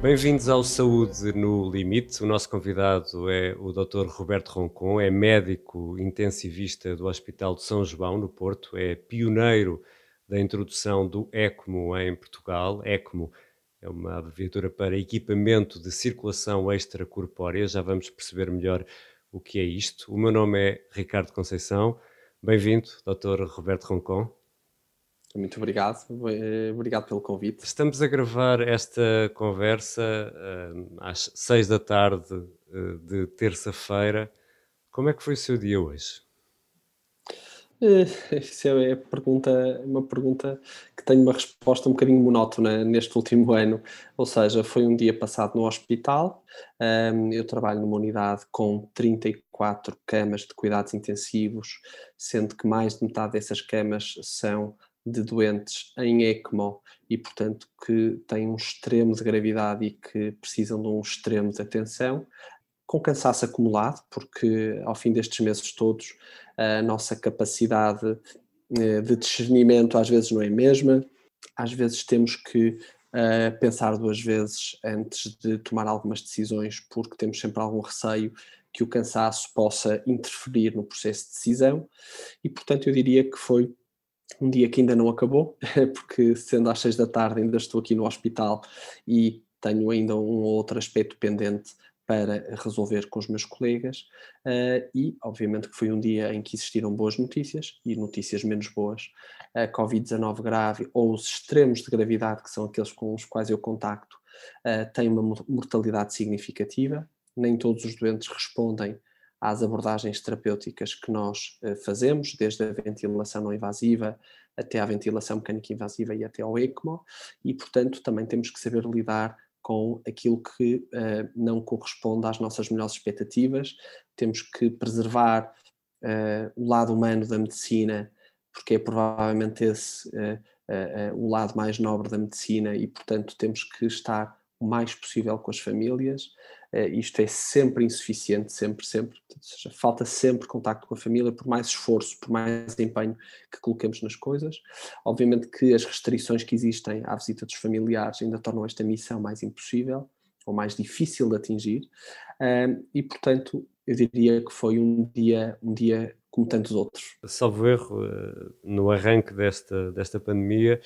Bem-vindos ao Saúde no Limite. O nosso convidado é o Dr. Roberto Roncon, é médico intensivista do Hospital de São João, no Porto, é pioneiro da introdução do ECMO em Portugal. ECMO é uma abreviatura para Equipamento de Circulação Extracorpórea. Já vamos perceber melhor o que é isto. O meu nome é Ricardo Conceição. Bem-vindo, Dr. Roberto Roncon. Muito obrigado, eh, obrigado pelo convite. Estamos a gravar esta conversa uh, às seis da tarde uh, de terça-feira. Como é que foi o seu dia hoje? Isso é pergunta, uma pergunta que tem uma resposta um bocadinho monótona neste último ano. Ou seja, foi um dia passado no hospital. Eu trabalho numa unidade com 34 camas de cuidados intensivos, sendo que mais de metade dessas camas são de doentes em ECMO e, portanto, que têm um extremo de gravidade e que precisam de um extremo de atenção, com cansaço acumulado, porque ao fim destes meses todos a nossa capacidade eh, de discernimento às vezes não é a mesma, às vezes temos que uh, pensar duas vezes antes de tomar algumas decisões, porque temos sempre algum receio que o cansaço possa interferir no processo de decisão, e portanto eu diria que foi um dia que ainda não acabou, porque sendo às seis da tarde ainda estou aqui no hospital e tenho ainda um outro aspecto pendente para resolver com os meus colegas uh, e obviamente que foi um dia em que existiram boas notícias e notícias menos boas. A Covid-19 grave ou os extremos de gravidade, que são aqueles com os quais eu contacto, uh, têm uma mortalidade significativa. Nem todos os doentes respondem às abordagens terapêuticas que nós uh, fazemos, desde a ventilação não invasiva até à ventilação mecânica invasiva e até ao ECMO, e portanto também temos que saber lidar com aquilo que uh, não corresponde às nossas melhores expectativas, temos que preservar uh, o lado humano da medicina, porque é provavelmente esse o lado mais nobre da medicina e, portanto, temos que estar o mais possível com as famílias. Uh, isto é sempre insuficiente, sempre, sempre. Ou seja, falta sempre contacto com a família, por mais esforço, por mais empenho que coloquemos nas coisas. Obviamente que as restrições que existem à visita dos familiares ainda tornam esta missão mais impossível ou mais difícil de atingir. E, portanto, eu diria que foi um dia, um dia como tantos outros. Salvo erro, eh, no arranque desta, desta pandemia,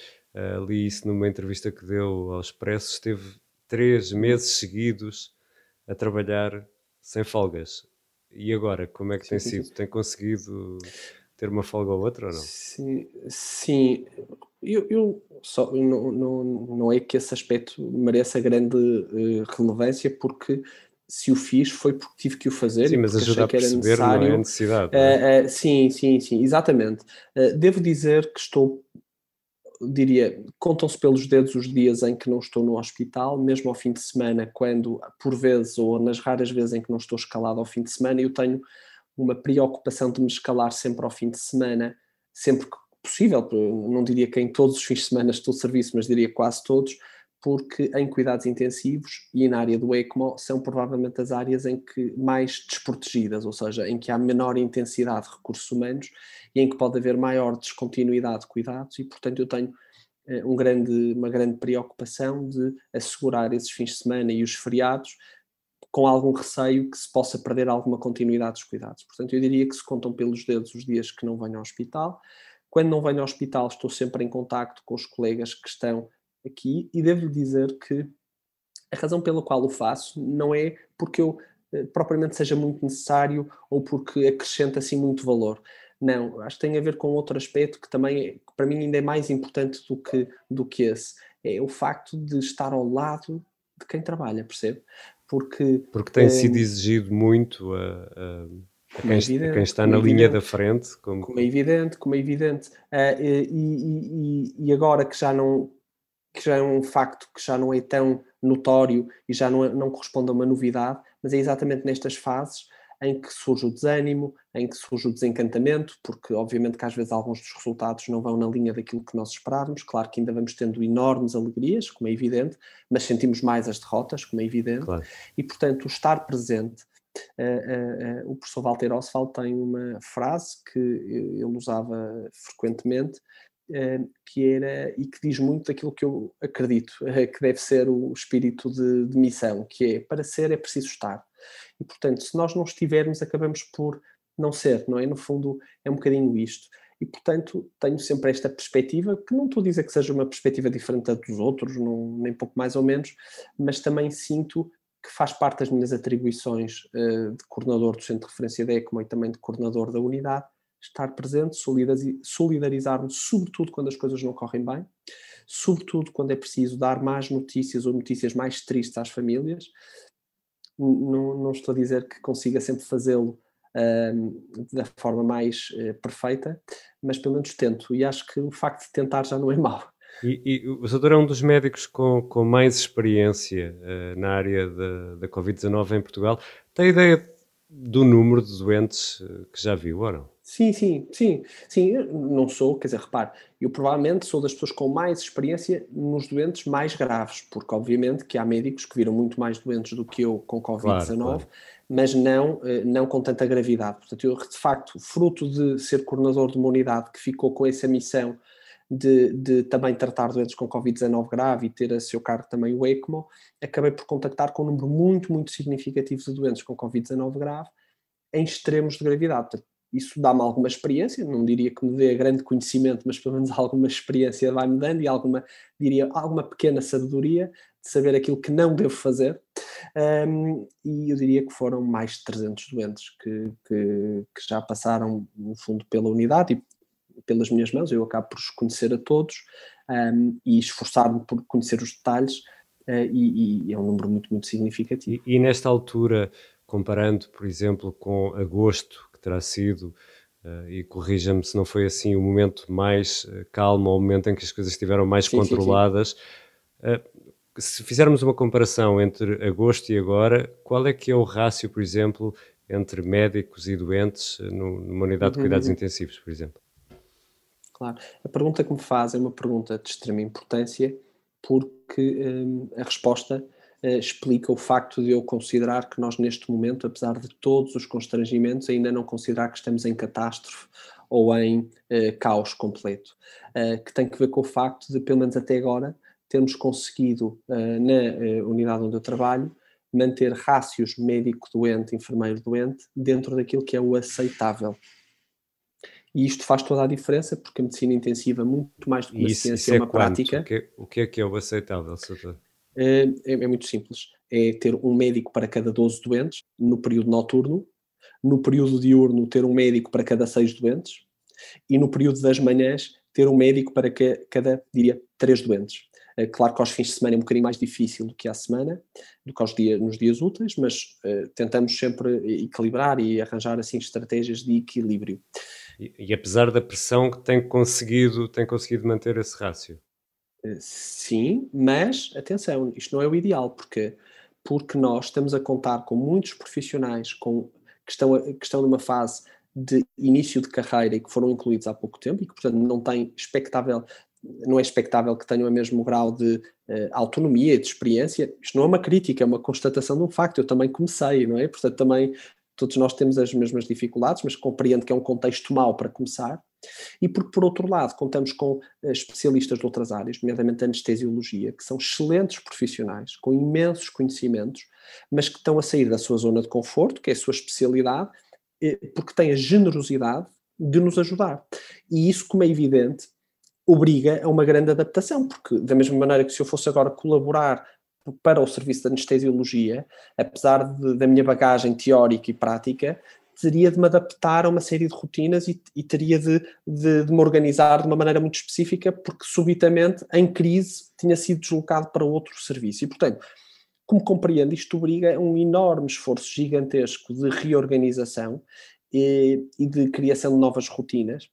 li isso numa entrevista que deu ao Expresso, esteve três meses seguidos a trabalhar sem folgas. E agora, como é que sim, tem sim, sido? Sim. Tem conseguido ter uma folga ou outra ou não? Sim, sim. Eu, eu só, não, não, não é que esse aspecto mereça grande uh, relevância, porque se o fiz foi porque tive que o fazer. Sim, mas ajuda a perceber necessário. não é necessidade. É? Uh, uh, sim, sim, sim, exatamente. devo dizer que estou diria, contam-se pelos dedos os dias em que não estou no hospital, mesmo ao fim de semana, quando, por vezes, ou nas raras vezes em que não estou escalado ao fim de semana, eu tenho uma preocupação de me escalar sempre ao fim de semana, sempre que possível, não diria que em todos os fins de semana estou de serviço, mas diria quase todos, porque em cuidados intensivos e na área do ECMO são provavelmente as áreas em que mais desprotegidas, ou seja, em que há menor intensidade de recursos humanos e em que pode haver maior descontinuidade de cuidados e, portanto, eu tenho eh, um grande, uma grande preocupação de assegurar esses fins de semana e os feriados com algum receio que se possa perder alguma continuidade dos cuidados. Portanto, eu diria que se contam pelos dedos os dias que não venho ao hospital. Quando não venho ao hospital, estou sempre em contacto com os colegas que estão aqui e devo dizer que a razão pela qual o faço não é porque eu eh, propriamente seja muito necessário ou porque acrescenta assim muito valor. Não, acho que tem a ver com outro aspecto que também é, para mim ainda é mais importante do que, do que esse. É o facto de estar ao lado de quem trabalha, percebe? Porque, Porque tem é, sido exigido muito a, a, a quem, é evidente, quem, está na é linha da frente. Como... como... é evidente, como é evidente. Uh, e, e, e, agora que já não que já é um facto que já não é tão notório e já não, é, não corresponde a uma novidade, mas é exatamente nestas fases em que surge o desânimo, em que surge o desencantamento, porque obviamente que às vezes alguns dos resultados não vão na linha daquilo que nós esperávamos. Claro que ainda vamos tendo enormes alegrias, como é evidente, mas sentimos mais as derrotas, como é evidente. Claro. E portanto, o estar presente. Uh, uh, uh, o professor Walter Oswald tem uma frase que ele usava frequentemente, que era e que diz muito daquilo que eu acredito que deve ser o espírito de, de missão, que é para ser é preciso estar. E, portanto, se nós não estivermos, acabamos por não ser, não é? No fundo, é um bocadinho isto. E, portanto, tenho sempre esta perspectiva, que não estou a dizer que seja uma perspectiva diferente da dos outros, não, nem pouco mais ou menos, mas também sinto que faz parte das minhas atribuições uh, de coordenador do Centro de Referência da ECMO e também de coordenador da unidade, estar presente, solidarizar-me, sobretudo quando as coisas não correm bem, sobretudo quando é preciso dar mais notícias ou notícias mais tristes às famílias, não, não estou a dizer que consiga sempre fazê-lo uh, da forma mais uh, perfeita, mas pelo menos tento. E acho que o facto de tentar já não é mau. E, e o doutor é um dos médicos com, com mais experiência uh, na área da, da Covid-19 em Portugal. Tem ideia do número de doentes eh, que já viu ou não? Sim, sim, sim, sim, não sou, quer dizer, repare, eu provavelmente sou das pessoas com mais experiência nos doentes mais graves, porque obviamente que há médicos que viram muito mais doentes do que eu com Covid-19, claro, claro. mas não, eh, não com tanta gravidade. Portanto, eu de facto, fruto de ser coordenador de uma unidade que ficou com essa missão de, de também tratar doentes com Covid-19 grave e ter a seu cargo também o ECMO, acabei por contactar com um número muito, muito significativo de doentes com Covid-19 grave em extremos de gravidade. Portanto, isso dá-me alguma experiência, não diria que me dê grande conhecimento, mas pelo menos alguma experiência vai-me dando e alguma, diria, alguma pequena sabedoria de saber aquilo que não devo fazer. Um, e eu diria que foram mais de 300 doentes que, que, que, já passaram, no fundo, pela unidade e pelas minhas mãos. Eu acabo por os conhecer a todos um, e esforçar-me por conhecer os detalhes, uh, e, e, é um número muito, muito significativo. E, e nesta altura comparando, por exemplo, com agosto, terá sido, uh, e corrija-me se não foi assim, o momento mais uh, calmo, ou o momento em que as coisas estiveram mais sim, controladas. Sim, sim. Uh, se fizermos uma comparação entre agosto e agora, qual é que é o rácio, por exemplo, entre médicos e doentes numa unidade de cuidados uhum. intensivos, por exemplo? Claro. A pergunta que me faz é uma pergunta de extrema importância, porque hum, a resposta explica o facto de eu considerar que nós, neste momento, apesar de todos os constrangimentos, ainda não considerar que estamos em catástrofe ou em uh, caos completo, uh, que tem que ver com o facto de, pelo menos até agora, termos conseguido, na unidade onde eu trabalho, manter rácios médico-doente, enfermeiro-doente, dentro daquilo que é o aceitável. E isto faz toda a diferença, porque a medicina intensiva, muito mais do que uma isso, ciência, isso é, é uma quanto? prática. O que, é, o que é que é o aceitável, doutor? É, é, muito simples. É ter um médico para cada 12 doentes no período noturno, no período diurno ter um médico para cada 6 doentes e no período das manhãs ter um médico para cada, diria, 3 doentes. É claro que aos fins de semana é um bocadinho mais difícil do que à semana, do que aos dias, nos dias úteis, mas uh, tentamos sempre equilibrar e arranjar assim estratégias de equilíbrio. E, e apesar da pressão que tem conseguido, tem conseguido manter esse rácio? Eh, sim, mas atenção, isto não é o ideal, porque porque nós estamos a contar com muitos profissionais com, que, estão, que estão numa fase de início de carreira e que foram incluídos há pouco tempo e que, portanto, não têm expectável, não é expectável que tenham o mesmo grau de uh, autonomia e de experiência. Isto não é uma crítica, é uma constatação de um facto. Eu também comecei, não é? Portanto, também todos nós temos as mesmas dificuldades, mas compreendo que é um contexto mau para começar. E porque, por outro lado, contamos com eh, especialistas de outras áreas, nomeadamente anestesiologia, que são excelentes profissionais, com imensos conhecimentos, mas que estão a sair da sua zona de conforto, que é a sua especialidade, eh, porque têm a generosidade de nos ajudar. E isso, como é evidente, obriga a uma grande adaptação, porque da mesma maneira que se eu fosse agora colaborar para o serviço de anestesiologia, apesar de, da minha bagagem teórica e prática, teria de me adaptar a uma série de rotinas e, e teria de, de, de, me organizar de uma maneira muito específica, porque subitamente, em crise, tinha sido deslocado para outro serviço. E, portanto, como compreendo, isto obriga a um enorme esforço gigantesco de reorganização e, e de criação de novas rotinas,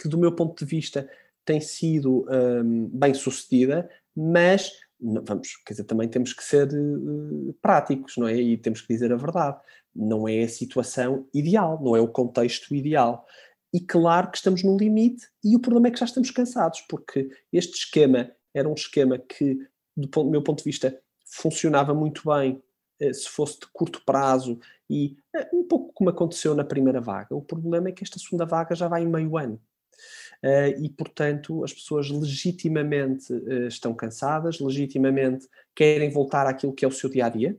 que, do meu ponto de vista, tem sido um, bem sucedida, mas vamos, quer dizer, também temos que ser uh, práticos, não é? E temos que dizer a verdade. Não é a situação ideal, não é o contexto ideal. E claro que estamos no limite, e o problema é que já estamos cansados, porque este esquema era um esquema que, do meu ponto de vista, funcionava muito bem uh, se fosse de curto prazo e uh, um pouco como aconteceu na primeira vaga. O problema é que esta segunda vaga já vai em meio ano. Uh, e, portanto, as pessoas legitimamente estão cansadas, legitimamente querem voltar àquilo que é o seu dia a dia,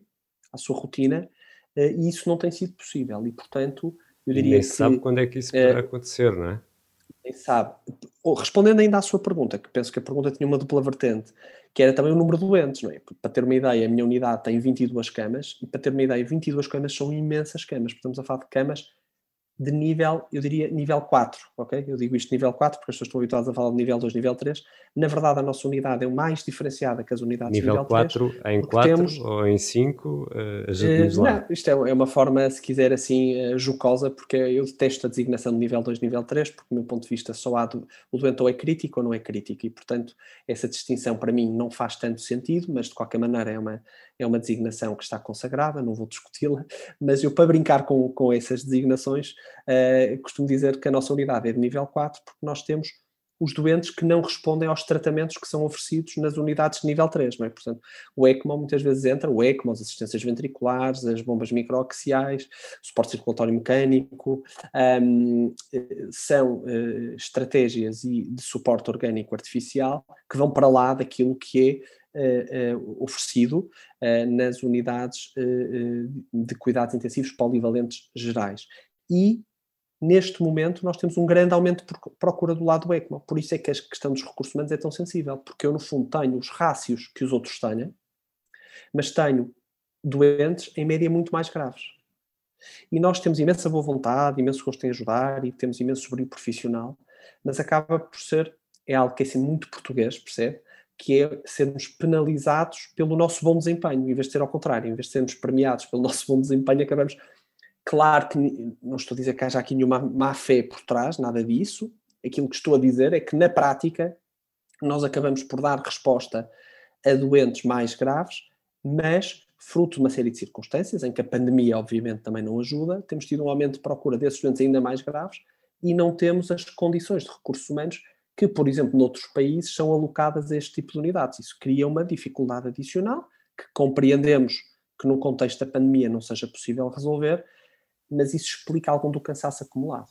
à sua rotina, e isso não tem sido possível. E, portanto, eu diria Nem que. sabe quando é que isso poderá acontecer, não é? Nem sabe. Respondendo ainda à sua pergunta, que penso que a pergunta tinha uma dupla vertente, que era também o número de doentes, não é? Para ter uma ideia, a minha unidade tem 22 camas, e para ter uma ideia, 22 camas são imensas camas. Estamos a falar de camas de nível, eu diria nível 4, ok? Eu digo isto nível 4 porque as pessoas estão habituadas a falar de nível 2, nível 3. Na verdade, a nossa unidade é mais diferenciada que as unidades nível, nível 4 3. em 4 temos, ou em 5? Uh, uh, não, isto é, é, uma forma, se quiser assim, uh, jocosa, porque eu detesto a designação de nível 2, nível 3, porque do meu ponto de vista só há do, o doente ou é crítico ou não é crítico, e portanto essa distinção para mim não faz tanto sentido, mas de qualquer maneira é uma, é uma designação que está consagrada, não vou discuti-la, mas eu, para brincar com, com essas designações, uh, costumo dizer que a nossa unidade é de nível 4, porque nós temos os doentes que não respondem aos tratamentos que são oferecidos nas unidades de nível 3, não é? Portanto, o ECMO muitas vezes entra, o ECMO, as assistências ventriculares, as bombas microaxiais, o suporte circulatório mecânico, um, são uh, estratégias de suporte orgânico artificial que vão para lá daquilo que é oferecido nas unidades de cuidados intensivos polivalentes gerais. E neste momento nós temos um grande aumento de procura do lado do ECMO. Por isso é que a questão dos recursos humanos é tão sensível, porque eu, no fundo, tenho os rácios que os outros têm, mas tenho doentes, em média, muito mais graves. E nós temos imensa boa vontade, imenso gosto em ajudar e temos imenso brilho profissional, mas acaba por ser, é algo que é assim muito português, percebe? Que é sermos penalizados pelo nosso bom desempenho, em vez de ser ao contrário, em vez de sermos premiados pelo nosso bom desempenho, acabamos. Claro que não estou a dizer que haja aqui nenhuma má fé por trás, nada disso. Aquilo que estou a dizer é que, na prática, nós acabamos por dar resposta a doentes mais graves, mas fruto de uma série de circunstâncias, em que a pandemia, obviamente, também não ajuda, temos tido um aumento de procura desses doentes ainda mais graves e não temos as condições de recursos humanos que, por exemplo, noutros países são alocadas a este tipo de unidades. Isso cria uma dificuldade adicional que compreendemos que no contexto da pandemia não seja possível resolver, mas isso explica algum do cansaço acumulado.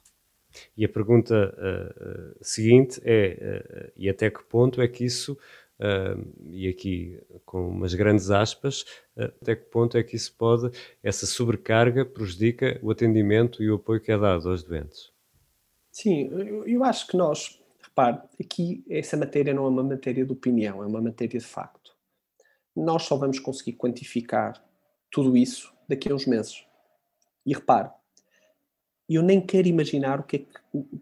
E a pergunta uh, seguinte é: uh, e até que ponto é que isso, uh, e aqui com umas grandes aspas, até que ponto é que isso pode, essa sobrecarga prejudica o atendimento e o apoio que é dado aos doentes? Sim, eu, eu acho que nós Repare, aqui essa matéria não é uma matéria de opinião, é uma matéria de facto. Nós só vamos conseguir quantificar tudo isso daqui a uns meses. E repare, eu nem quero imaginar o que é que,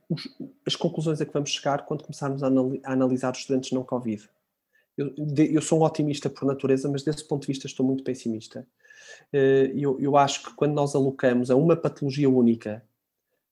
os, as conclusões a que vamos chegar quando começarmos a, analisar os estudantes não Covid. Eu, eu, sou um otimista por natureza, mas desse ponto de vista estou muito pessimista. Eh, eu, eu acho que quando nós alocamos a uma patologia única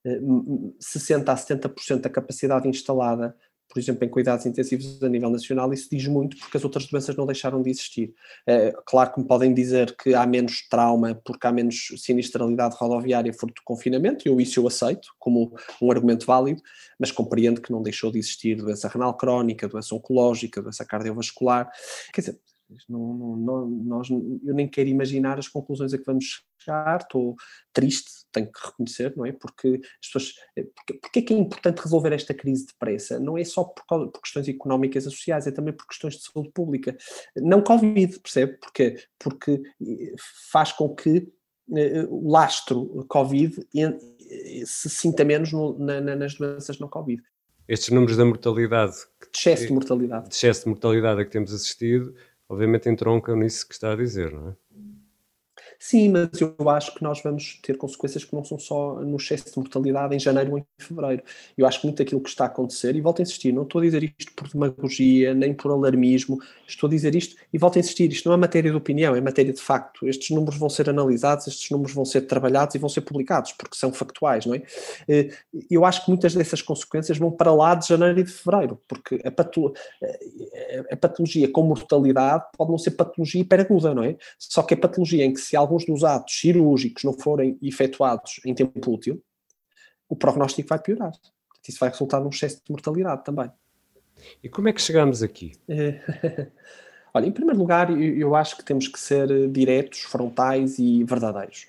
60% a 70% da capacidade instalada, por exemplo, em cuidados intensivos a nível nacional, isso diz muito porque as outras doenças não deixaram de existir. É, claro que me podem dizer que há menos trauma porque há menos sinistralidade rodoviária fruto do confinamento, e eu isso eu aceito como um argumento válido, mas compreendo que não deixou de existir doença renal crónica, doença oncológica, doença cardiovascular. Quer dizer, não, não, nós, eu nem quero imaginar as conclusões a que vamos chegar, estou triste, tenho que reconhecer, não é? Porque as pessoas. Eh, porque, porque é que é importante resolver esta crise depressa? Não é só por, por, questões económicas e sociais, é também por questões de saúde pública. Não Covid, percebe? Porque, porque eh, faz com que uh, o lastro Covid se sinta menos no, na, nas doenças não Covid. Estes números da mortalidade. De excesso de mortalidade. De excesso de mortalidade a que temos assistido obviamente entroncam nisso que está a dizer, não é? Sim, mas eu acho que nós vamos ter consequências que não são só no excesso de mortalidade em janeiro ou em fevereiro. Eu acho que muito aquilo que está a acontecer, e volto a insistir, não estou a dizer isto por demagogia, nem por alarmismo, estou a dizer isto e volto a insistir, isto não é matéria de opinião, é matéria de facto. Estes números vão ser analisados, estes números vão ser trabalhados e vão ser publicados, porque são factuais, não é? Eh, eu acho que muitas dessas consequências vão para lá de janeiro e de fevereiro, porque a, patolo eh, a patologia com mortalidade pode não ser patologia hiperaguda, não é? Só que a patologia em que se alguns dos atos cirúrgicos não forem efetuados em tempo útil, o prognóstico vai piorar. Isso vai resultar num excesso de mortalidade também. E como é que chegamos aqui? Olha, em primeiro lugar, eu acho que temos que ser diretos, frontais e verdadeiros.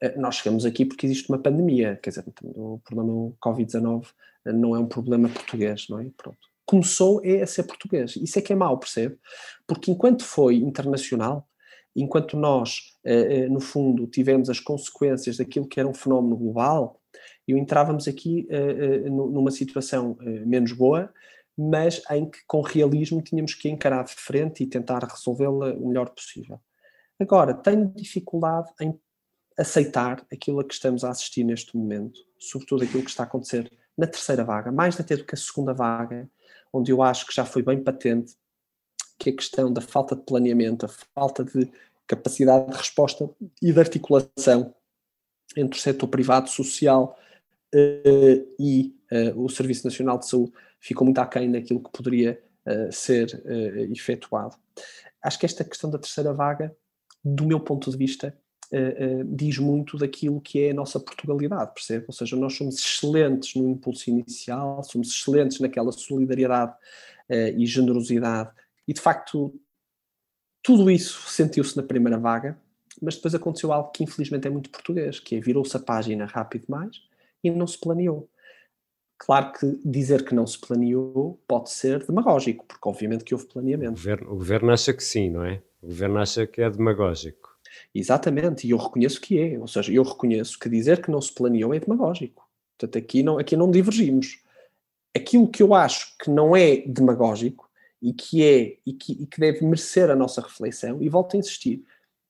Eh, nós chegamos aqui porque existe uma pandemia, quer dizer, o problema Covid-19 não é um problema português, não é? Pronto. Começou é a ser português. Isso é que é mau, percebe? Porque enquanto foi internacional, enquanto nós, eh, eh, no fundo, tivemos as consequências daquilo que era um fenómeno global, e entrávamos aqui eh, numa situação menos boa, mas em que com realismo tínhamos que encarar de frente e tentar resolvê-la o melhor possível. Agora, tenho dificuldade em aceitar aquilo a que estamos a assistir neste momento, sobretudo aquilo que está a acontecer na terceira vaga, mais até do que a segunda vaga, onde eu acho que já foi bem patente que a questão da falta de planeamento, a falta de capacidade de resposta e de articulação entre o setor privado, social uh, e uh, o Serviço Nacional de Saúde ficou muito aquém daquilo que poderia uh, ser efetuado. Acho que esta questão da terceira vaga, do meu ponto de vista, diz muito daquilo que é a nossa Portugalidade, percebe? Ou seja, nós somos excelentes no impulso inicial, somos excelentes naquela solidariedade e generosidade e de facto, tudo isso sentiu-se na primeira vaga, mas depois aconteceu algo que infelizmente é muito português, que é virou-se a página rápido demais e não se planeou. Claro que dizer que não se planeou pode ser demagógico, porque obviamente que houve planeamento. O governo, o governo acha que sim, não é? O governo acha que é demagógico. Exatamente, e eu reconheço que é. Ou seja, eu reconheço que dizer que não se planeou é demagógico. Portanto, aqui não, aqui não divergimos. Aquilo que eu acho que não é demagógico e que é e que, e que deve merecer a nossa reflexão, e volto a insistir,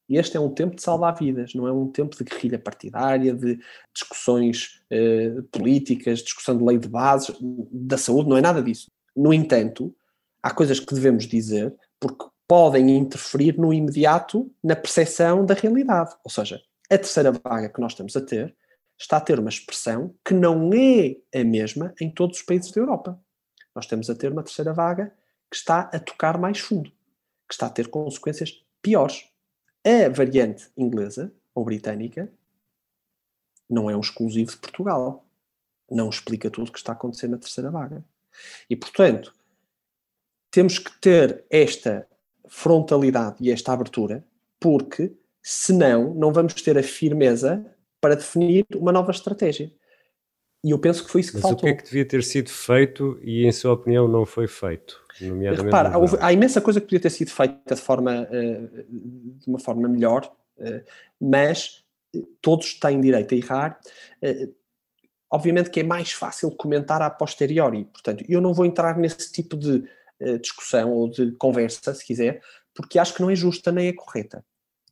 este é um tempo de salvar vidas, não é um tempo de guerrilha partidária, de discussões eh, políticas, discussão de lei de bases, da saúde, não é nada disso. No entanto, há coisas que devemos dizer porque podem interferir no imediato na percepção da realidade. Ou seja, a terceira vaga que nós estamos a ter está a ter uma expressão que não é a mesma em todos os países da Europa. Nós estamos a ter uma terceira vaga que está a tocar mais fundo, que está a ter consequências piores. A variante inglesa ou britânica não é um exclusivo de Portugal. Não explica tudo o que está a acontecer na terceira vaga. E, portanto, temos que ter esta frontalidade e esta abertura, porque senão não vamos ter a firmeza para definir uma nova estratégia. E eu penso que foi isso que Mas faltou. o que é que devia ter sido feito e, em sua opinião, não foi feito? Nomeadamente Repara, houve, há imensa coisa que podia ter sido feita de, forma, uh, de uma forma melhor, uh, mas eh, todos têm direito a errar. Obviamente que é mais fácil comentar a posteriori, portanto, eu não vou entrar nesse tipo de discussão ou de conversa, se quiser, porque acho que não é justa nem é correta.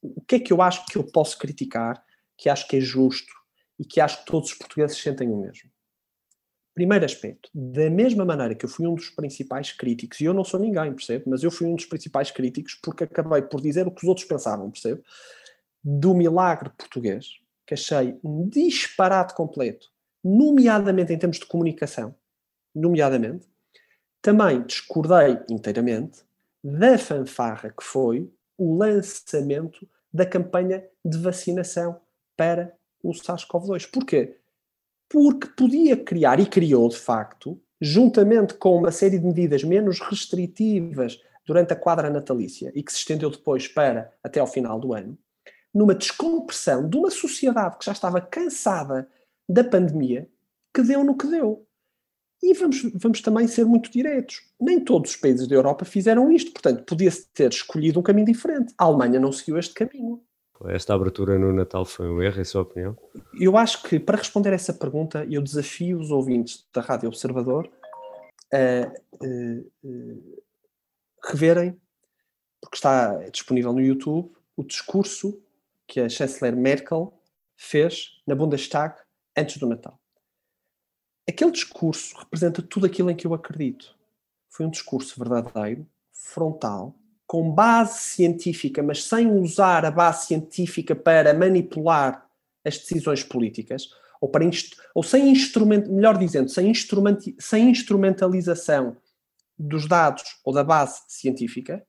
O que é que eu acho que eu posso criticar, que acho que é justo e que acho que todos os portugueses sentem o mesmo. Primeiro aspecto, da mesma maneira que eu fui um dos principais críticos, e eu não sou ninguém, percebe? Mas eu fui um dos principais críticos porque acabei por dizer o que os outros pensavam, percebe? Do milagre português, que achei um disparate completo, nomeadamente em termos de comunicação, nomeadamente, também discordei inteiramente da fanfarra que foi o lançamento da campanha de vacinação para o SARS-CoV-2. Porquê? Porque podia criar, e criou de facto, juntamente com uma série de medidas menos restritivas durante a quadra natalícia e que se estendeu depois para até ao final do ano, numa descompressão de uma sociedade que já estava cansada da pandemia, que deu no que deu. E vamos, vamos também ser muito diretos. Nem todos os países da Europa fizeram isto, portanto, podia-se ter escolhido um caminho diferente. A Alemanha não seguiu este caminho. Esta abertura no Natal foi um erro, em sua opinião? Eu acho que, para responder a essa pergunta, eu desafio os ouvintes da Rádio Observador a, reverem, porque está disponível no YouTube, o discurso que a chanceler Merkel fez na Bundestag antes do Natal. Aquele discurso representa tudo aquilo em que eu acredito. Foi um discurso verdadeiro, frontal, com base científica, mas sem usar a base científica para manipular as decisões políticas, ou, para ou sem instrumento, melhor dizendo, sem, instrument, sem instrumentalização dos dados ou da base científica,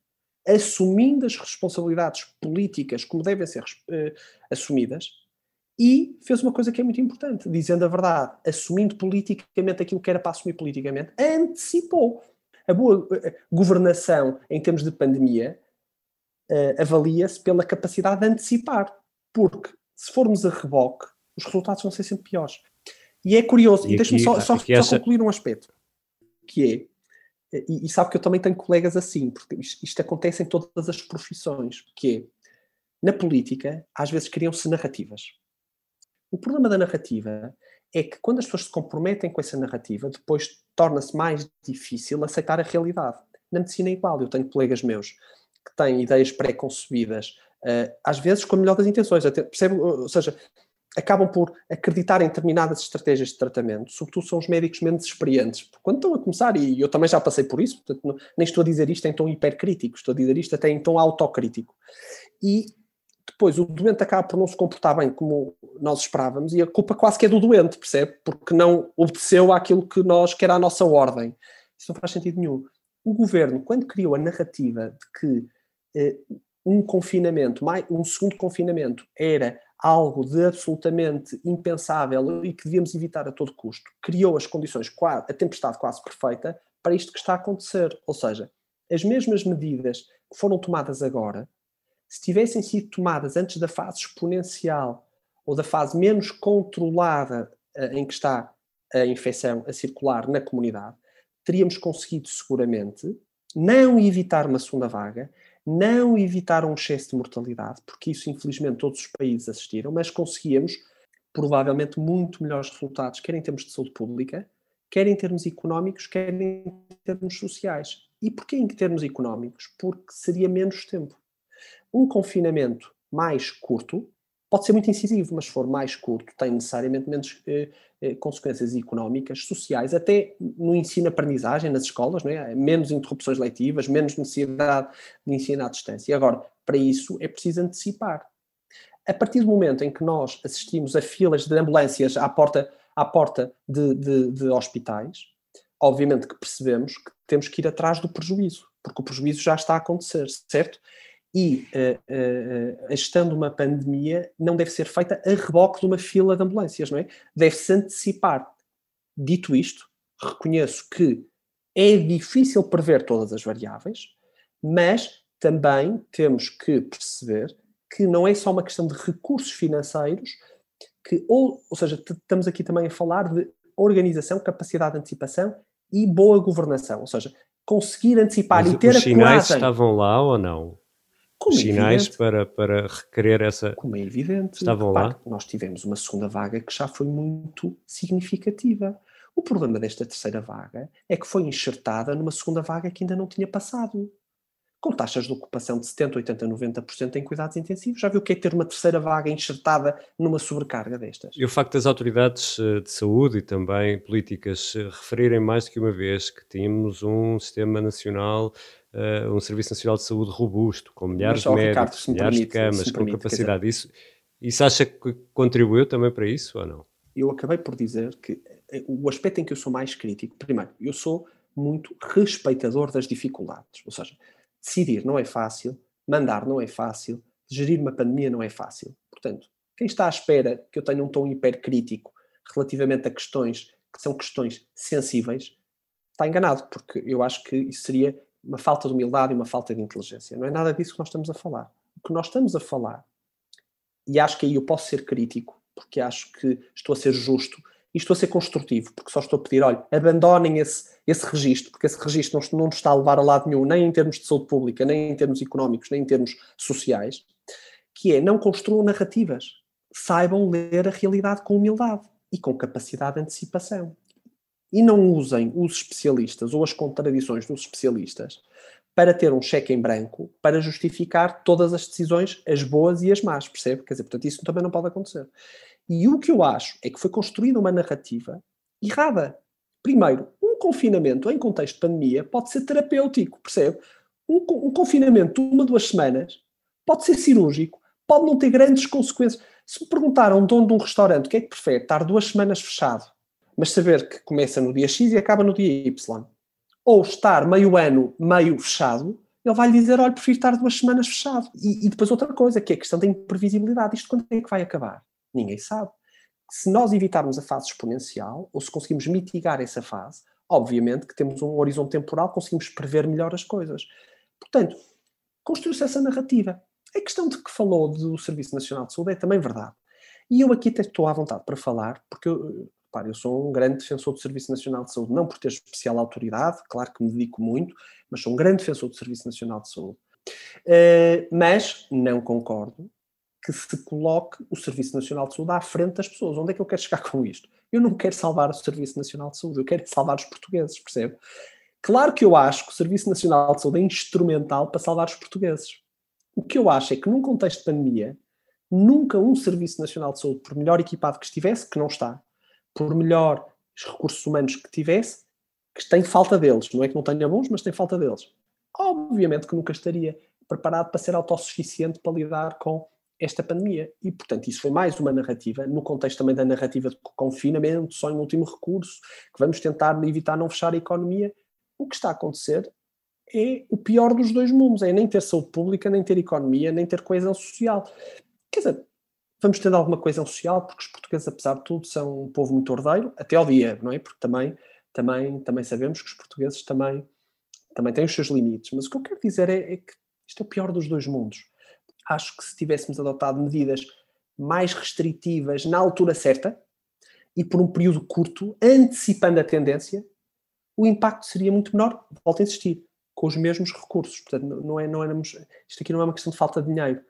assumindo as responsabilidades políticas como devem ser uh, assumidas, e fez uma coisa que é muito importante, dizendo a verdade, assumindo politicamente aquilo que era para assumir politicamente, antecipou. A boa uh, governação em termos de pandemia uh, avalia-se pela capacidade de antecipar, porque se formos a reboque, os resultados vão ser sempre piores. E é curioso, e, e deixa-me só, só, só essa... concluir um aspecto, que é, e, e, sabe que eu também tenho colegas assim, porque isto, isto, acontece em todas as profissões, que é, na política, às vezes criam-se narrativas. O problema da narrativa é que quando as pessoas se comprometem com essa narrativa, depois torna-se mais difícil aceitar a realidade. Na medicina é igual, eu tenho colegas meus que têm ideias pré-concebidas, uh, às vezes com a melhor das intenções, até, percebe? Ou seja, acabam por acreditar em determinadas estratégias de tratamento, sobretudo são os médicos menos experientes. Quando estão a começar, e eu também já passei por isso, portanto, nem estou a dizer isto em tom hipercrítico, estou a dizer isto até em tom autocrítico. E depois o doente acaba por não se comportar bem como nós esperávamos e a culpa quase que é do doente, percebe? Porque não obedeceu àquilo que nós, que era a nossa ordem. Isso não faz sentido nenhum. O governo, quando criou a narrativa de que eh, um confinamento, mais, um segundo confinamento, era algo de absolutamente impensável e que devíamos evitar a todo custo, criou as condições, a tempestade quase perfeita para isto que está a acontecer. Ou seja, as mesmas medidas que foram tomadas agora, se tivessem sido tomadas antes da fase exponencial ou da fase menos controlada eh, em que está a infecção a circular na comunidade, teríamos conseguido seguramente não evitar uma segunda vaga, não evitar um excesso de mortalidade, porque isso infelizmente todos os países assistiram, mas conseguíamos provavelmente muito melhores resultados, quer em termos de saúde pública, quer em termos económicos, quer em termos sociais. E porquê em termos económicos? Porque seria menos tempo. Um confinamento mais curto pode ser muito incisivo, mas se for mais curto, tem necessariamente menos eh, eh, consequências económicas, sociais, até no ensino-aprendizagem nas escolas, não é? menos interrupções letivas, menos necessidade de ensino à distância. Agora, para isso é preciso antecipar. A partir do momento em que nós assistimos a filas de ambulâncias à porta, à porta de, de, de hospitais, obviamente que percebemos que temos que ir atrás do prejuízo, porque o prejuízo já está a acontecer, certo? E uh, uh, a gestão de uma pandemia não deve ser feita a reboque de uma fila de ambulâncias, não é? Deve-se antecipar. Dito isto, reconheço que é difícil prever todas as variáveis, mas também temos que perceber que não é só uma questão de recursos financeiros, que, ou, ou seja, estamos aqui também a falar de organização, capacidade de antecipação e boa governação, ou seja, conseguir antecipar mas e ter os a coragem. estavam lá ou não? Como é sinais para, para requerer essa. Como é evidente. Estavam lá. Nós tivemos uma segunda vaga que já foi muito significativa. O problema desta terceira vaga é que foi enxertada numa segunda vaga que ainda não tinha passado. Com taxas de ocupação de 70, 80, 90% em cuidados intensivos. Já viu o que é ter uma terceira vaga enxertada numa sobrecarga destas? E o facto das autoridades eh, de saúde e também políticas eh, referirem mais do que uma vez que tínhamos um sistema nacional uh, um Serviço Nacional de Saúde robusto, com milhares de médicos, Ricardo, milhares permite, de camas, com permite, capacidade. Dizer, isso, isso acha que contribuiu também para isso ou não? Eu acabei por dizer que eh, o aspecto em que eu sou mais crítico, primeiro, eu sou muito respeitador das dificuldades. Ou seja, decidir não é fácil, mandar não é fácil, gerir uma pandemia não é fácil. Portanto, quem está à espera que eu tenha um tom hipercrítico relativamente a questões que são questões sensíveis, está enganado, porque eu acho que isso seria uma falta de humildade e uma falta de inteligência. Não é nada disso que nós estamos a falar. O que nós estamos a falar, e acho que aí eu posso ser crítico, porque acho que estou a ser justo e estou a ser construtivo, porque só estou a pedir, olha, abandonem esse, esse registro, porque esse registro não, não nos está a levar a lado nenhum, nem em termos de saúde pública, nem em termos económicos, nem em termos sociais, que é não construam narrativas, saibam ler a realidade com humildade e com capacidade de antecipação e não usem os especialistas ou as contradições dos especialistas para ter um cheque em branco para justificar todas as decisões, as boas e as más, percebe? Quer dizer, portanto, isso também não pode acontecer. E o que eu acho é que foi construída uma narrativa errada. Primeiro, um confinamento em contexto de pandemia pode ser terapêutico, percebe? Um, um confinamento de uma, duas semanas pode ser cirúrgico, pode não ter grandes consequências. Se me perguntar a um dono de um restaurante o que é que prefere, estar duas semanas fechado, mas saber que começa no dia X e acaba no dia Y, ou estar meio ano, meio fechado, ele vai lhe dizer: olha, prefiro estar duas semanas fechado. E, e, depois outra coisa, que é a questão da imprevisibilidade. Isto quando é que vai acabar? Ninguém sabe. Se nós evitarmos a fase exponencial, ou se conseguimos mitigar essa fase, obviamente que temos um horizonte temporal, conseguimos prever melhor as coisas. Portanto, construiu-se essa narrativa. A questão de que falou do Serviço Nacional de Saúde é também verdade. E eu aqui até estou à vontade para falar, porque eu, Eu sou um grande defensor do Serviço Nacional de Saúde, não por ter especial autoridade, claro que me dedico muito, mas sou um grande defensor do Serviço Nacional de Saúde. Uh, mas não concordo que se coloque o Serviço Nacional de Saúde à frente das pessoas. Onde é que eu quero chegar com isto? Eu não quero salvar o Serviço Nacional de Saúde, eu quero salvar os portugueses, percebe? Claro que eu acho que o Serviço Nacional de Saúde é instrumental para salvar os portugueses. O que eu acho é que num contexto de pandemia, nunca um Serviço Nacional de Saúde, por melhor equipado que estivesse, que não está, por melhor recursos humanos que tivesse, que tem falta deles. Não é que não tenha bons, mas tem falta deles. Obviamente que nunca estaria preparado para ser autossuficiente para lidar com esta pandemia. E, portanto, isso foi mais uma narrativa, no contexto também da narrativa de confinamento, só em último recurso, que vamos tentar evitar não fechar a economia. O que está a acontecer é o pior dos dois mundos, é nem ter saúde pública, nem ter economia, nem ter coesão social. Quer dizer, vamos tendo alguma coisa social, porque os portugueses, apesar de tudo, são um povo muito ordeiro, até ao dia, não é? Porque também, também, também sabemos que os portugueses também, também têm os seus limites. Mas o que eu quero dizer é, é que isto é o pior dos dois mundos. Acho que se tivéssemos adotado medidas mais restritivas na altura certa e por um período curto, antecipando a tendência, o impacto seria muito menor, volto a insistir, com os mesmos recursos. Portanto, não é, não éramos, isto aqui não é uma questão de falta de dinheiro,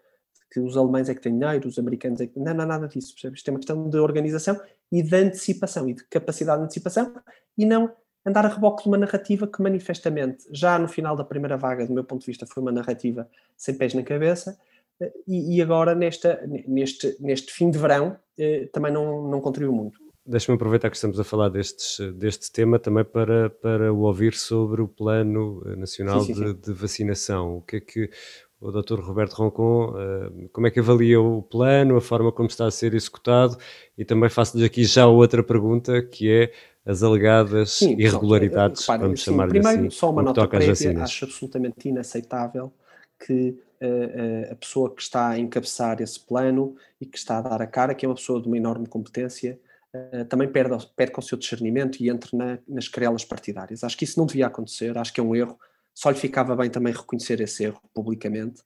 que os alemães é que têm dinheiro, os americanos é que. Não, não nada disso, percebes? Isto é uma questão de organização e de antecipação e de capacidade de antecipação e não andar a reboque de uma narrativa que manifestamente, já no final da primeira vaga, do meu ponto de vista, foi uma narrativa sem pés na cabeça eh, e, e agora nesta, neste, neste fim de verão eh, também não, não contribuiu muito. Deixa-me aproveitar que estamos a falar destes, deste tema também para, para o ouvir sobre o Plano Nacional sim, sim, sim. De, de, Vacinação. O que é que o Dr. Roberto Roncon, uh, como é que avalia o plano, a forma como está a ser executado e também faço-lhe aqui já outra pergunta que é as alegadas sim, irregularidades, vamos chamar-lhe primeiro, assim, só uma nota prévia, acho absolutamente inaceitável que uh, a pessoa que está a encabeçar esse plano e que está a dar a cara, que é uma pessoa de uma enorme competência, uh, também perca, perca o seu discernimento e entre na, nas querelas partidárias. Acho que isso não devia acontecer, acho que é um erro só lhe ficava bem também reconhecer esse erro publicamente,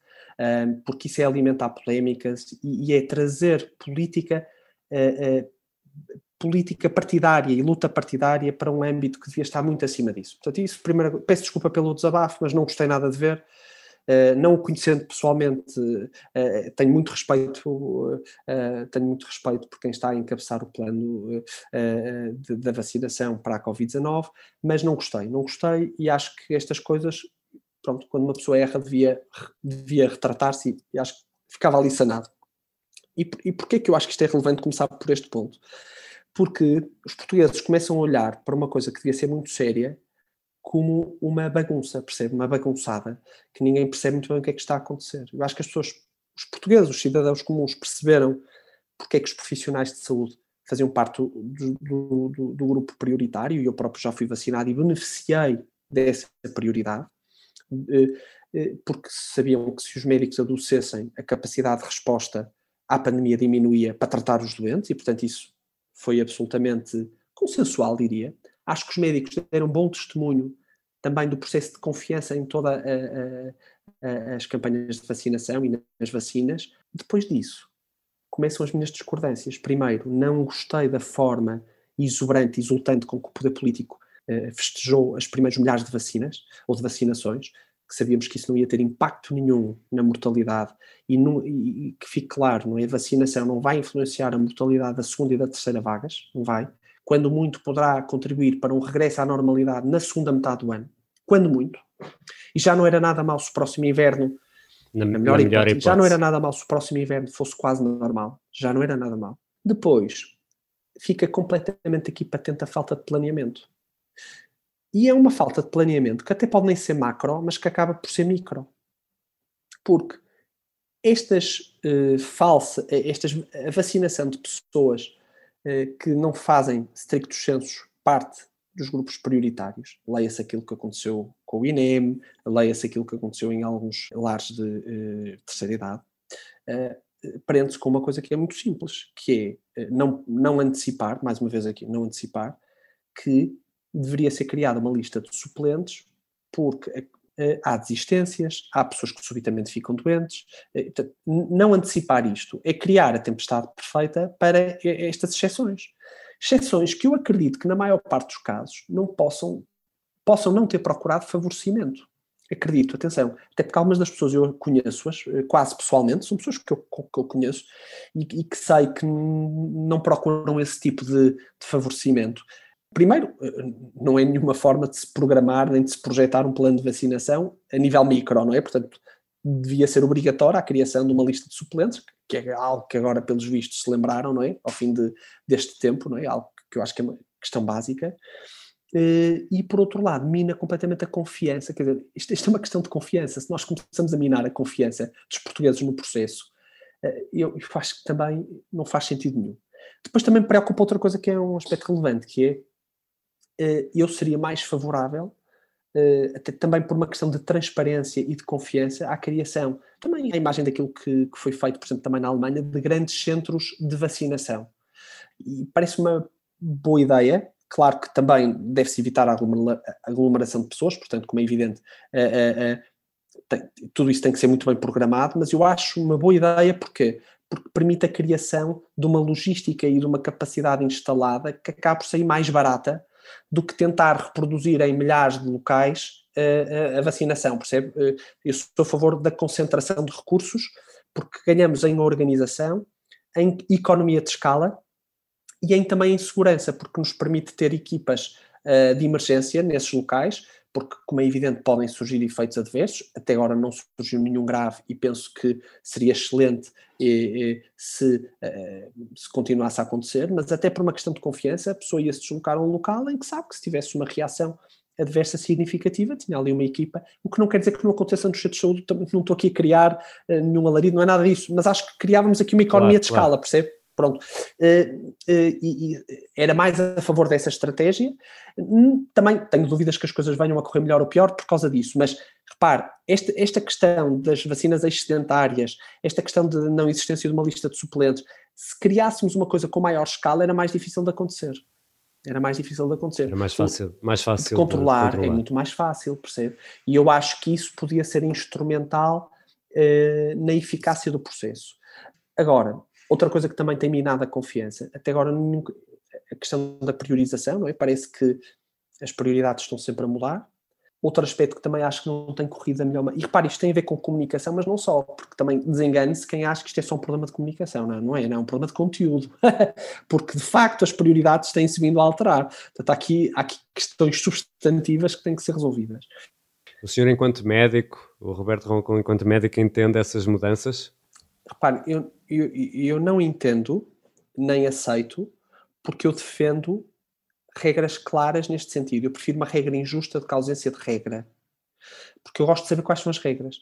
porque isso é alimentar polémicas e, é trazer política, eh, eh, política partidária e luta partidária para um âmbito que devia estar muito acima disso. Portanto, isso, primeiro, peço desculpa pelo desabafo, mas não gostei nada de ver. Uh, não o conhecendo pessoalmente, uh, tenho muito respeito, uh, tenho muito respeito por quem está a encabeçar o plano da vacinação para a Covid-19, mas não gostei, não gostei e acho que estas coisas, pronto, quando uma pessoa erra devia, devia retratar-se e acho que ficava ali sanado. E, e porquê que eu acho que isto é relevante começar por este ponto? Porque os portugueses começam a olhar para uma coisa que devia ser muito séria como uma bagunça, percebe? Uma bagunçada, que ninguém percebe muito bem o que é que está a acontecer. Eu acho que as pessoas, os portugueses, os cidadãos comuns, perceberam porque é que os profissionais de saúde faziam parte do, do, do, do grupo prioritário, e eu próprio já fui vacinado e beneficiei dessa prioridade, eh, eh, porque sabiam que se os médicos adoecessem, a capacidade de resposta à pandemia diminuía para tratar os doentes, e portanto isso foi absolutamente consensual, diria. Acho que os médicos deram bom testemunho também do processo de confiança em todas as campanhas de vacinação e nas vacinas. Depois disso, começam as minhas discordâncias. Primeiro, não gostei da forma exuberante, exultante com que o poder político uh, festejou as primeiras milhares de vacinas ou de vacinações, que sabíamos que isso não ia ter impacto nenhum na mortalidade e, no, e que fique claro, não é? A vacinação não vai influenciar a mortalidade da segunda e da terceira vagas, não vai quando muito poderá contribuir para um regresso à normalidade na segunda metade do ano, quando muito, e já não era nada mal se o próximo inverno, na, na melhor, na hipótese, hipótese, já não era nada mal se o próximo inverno fosse quase normal, já não era nada mal. Depois, fica completamente aqui patente a falta de planeamento. E é uma falta de planeamento que até pode nem ser macro, mas que acaba por ser micro. Porque estas uh, falsa, estas, a vacinação de pessoas que não fazem, strictos sensos, parte dos grupos prioritários. Leia-se aquilo que aconteceu com o INEM, leia-se aquilo que aconteceu em alguns lares de uh, terceira idade. Uh, prende-se com uma coisa que é muito simples, que é não, não antecipar, mais uma vez aqui, não antecipar, que deveria ser criada uma lista de suplentes, porque há desistências, há pessoas que subitamente ficam doentes. Não antecipar isto é criar a tempestade perfeita para estas exceções. Exceções que eu acredito que, na maior parte dos casos, não possam, possam não ter procurado favorecimento. Acredito, atenção, até porque algumas das pessoas eu conheço-as, eh, quase pessoalmente, são pessoas que eu, que eu conheço e, e, que sei que não procuram esse tipo de, de favorecimento. Primeiro, eh, não é nenhuma forma de se programar nem de se projetar um plano de vacinação a nível micro, não é? Portanto, devia ser obrigatória a criação de uma lista de suplentes, que é algo que agora, pelos vistos, se lembraram, não é? Ao fim de, deste tempo, não é? Algo que eu acho que é uma questão básica. Eh, e, por outro lado, mina completamente a confiança. Quer dizer, isto, isto é uma questão de confiança. Se nós começamos a minar a confiança dos portugueses no processo, eh, eu, eu acho que também não faz sentido nenhum. Depois também preocupa outra coisa que é um aspecto relevante, que é eu seria mais favorável Uh, até também por uma questão de transparência e de confiança à criação. Também a imagem daquilo que, que, foi feito, por exemplo, também na Alemanha, de grandes centros de vacinação. E parece uma boa ideia. Claro que também deve-se evitar a aglomeração de pessoas, portanto, como é evidente, tem, tudo isso tem que ser muito bem programado, mas eu acho uma boa ideia porque porque permite a criação de uma logística e de uma capacidade instalada que acaba por sair mais barata do que tentar reproduzir em milhares de locais uh, a vacinação, percebe? Uh, eu sou a favor da concentração de recursos, porque ganhamos em organização, em economia de escala e em também em segurança, porque nos permite ter equipas uh, de emergência nesses locais, porque, como é evidente, podem surgir efeitos adversos. Até agora não surgiu nenhum grave e penso que seria excelente se, eh, se continuasse a acontecer, mas até por uma questão de confiança, a pessoa ia se deslocar a um local em que sabe que se tivesse uma reação adversa significativa, tinha ali uma equipa, o que não quer dizer que não aconteça no centro de saúde, não estou aqui a criar uh, nenhum alarido, não é nada disso, mas acho que criávamos aqui uma economia claro, de escala, claro. percebe? Pronto. Uh, uh, e, e, era mais a favor dessa estratégia. Hum, também tenho dúvidas que as coisas venham a correr melhor ou pior por causa disso, mas repare, esta, esta questão das vacinas excedentárias, esta questão de não existência de uma lista de suplentes, se criássemos uma coisa com maior escala, era mais difícil de acontecer. Era mais difícil de acontecer. Era mais fácil, mais fácil de controlar, de controlar, é muito mais fácil, percebe? E eu acho que isso podia ser instrumental uh, na eficácia do processo. Agora, Outra coisa que também tem minado a confiança, até agora nunca, a questão da priorização, não é? Parece que as prioridades estão sempre a mudar. Outro aspecto que também acho que não tem corrido a melhor E repare, isto tem a ver com comunicação, mas não só, porque também desengane-se quem acha que isto é só um problema de comunicação, não é? Não é, não é um problema de conteúdo. porque de facto as prioridades têm-se vindo a alterar. Portanto, há aqui, há aqui questões substantivas que têm que ser resolvidas. O senhor, enquanto médico, o Roberto Roncon, enquanto médico, entende essas mudanças? Repare, eu, eu, eu não entendo nem aceito porque eu defendo regras claras neste sentido. Eu prefiro uma regra injusta do que a ausência de regra. Porque eu gosto de saber quais são as regras.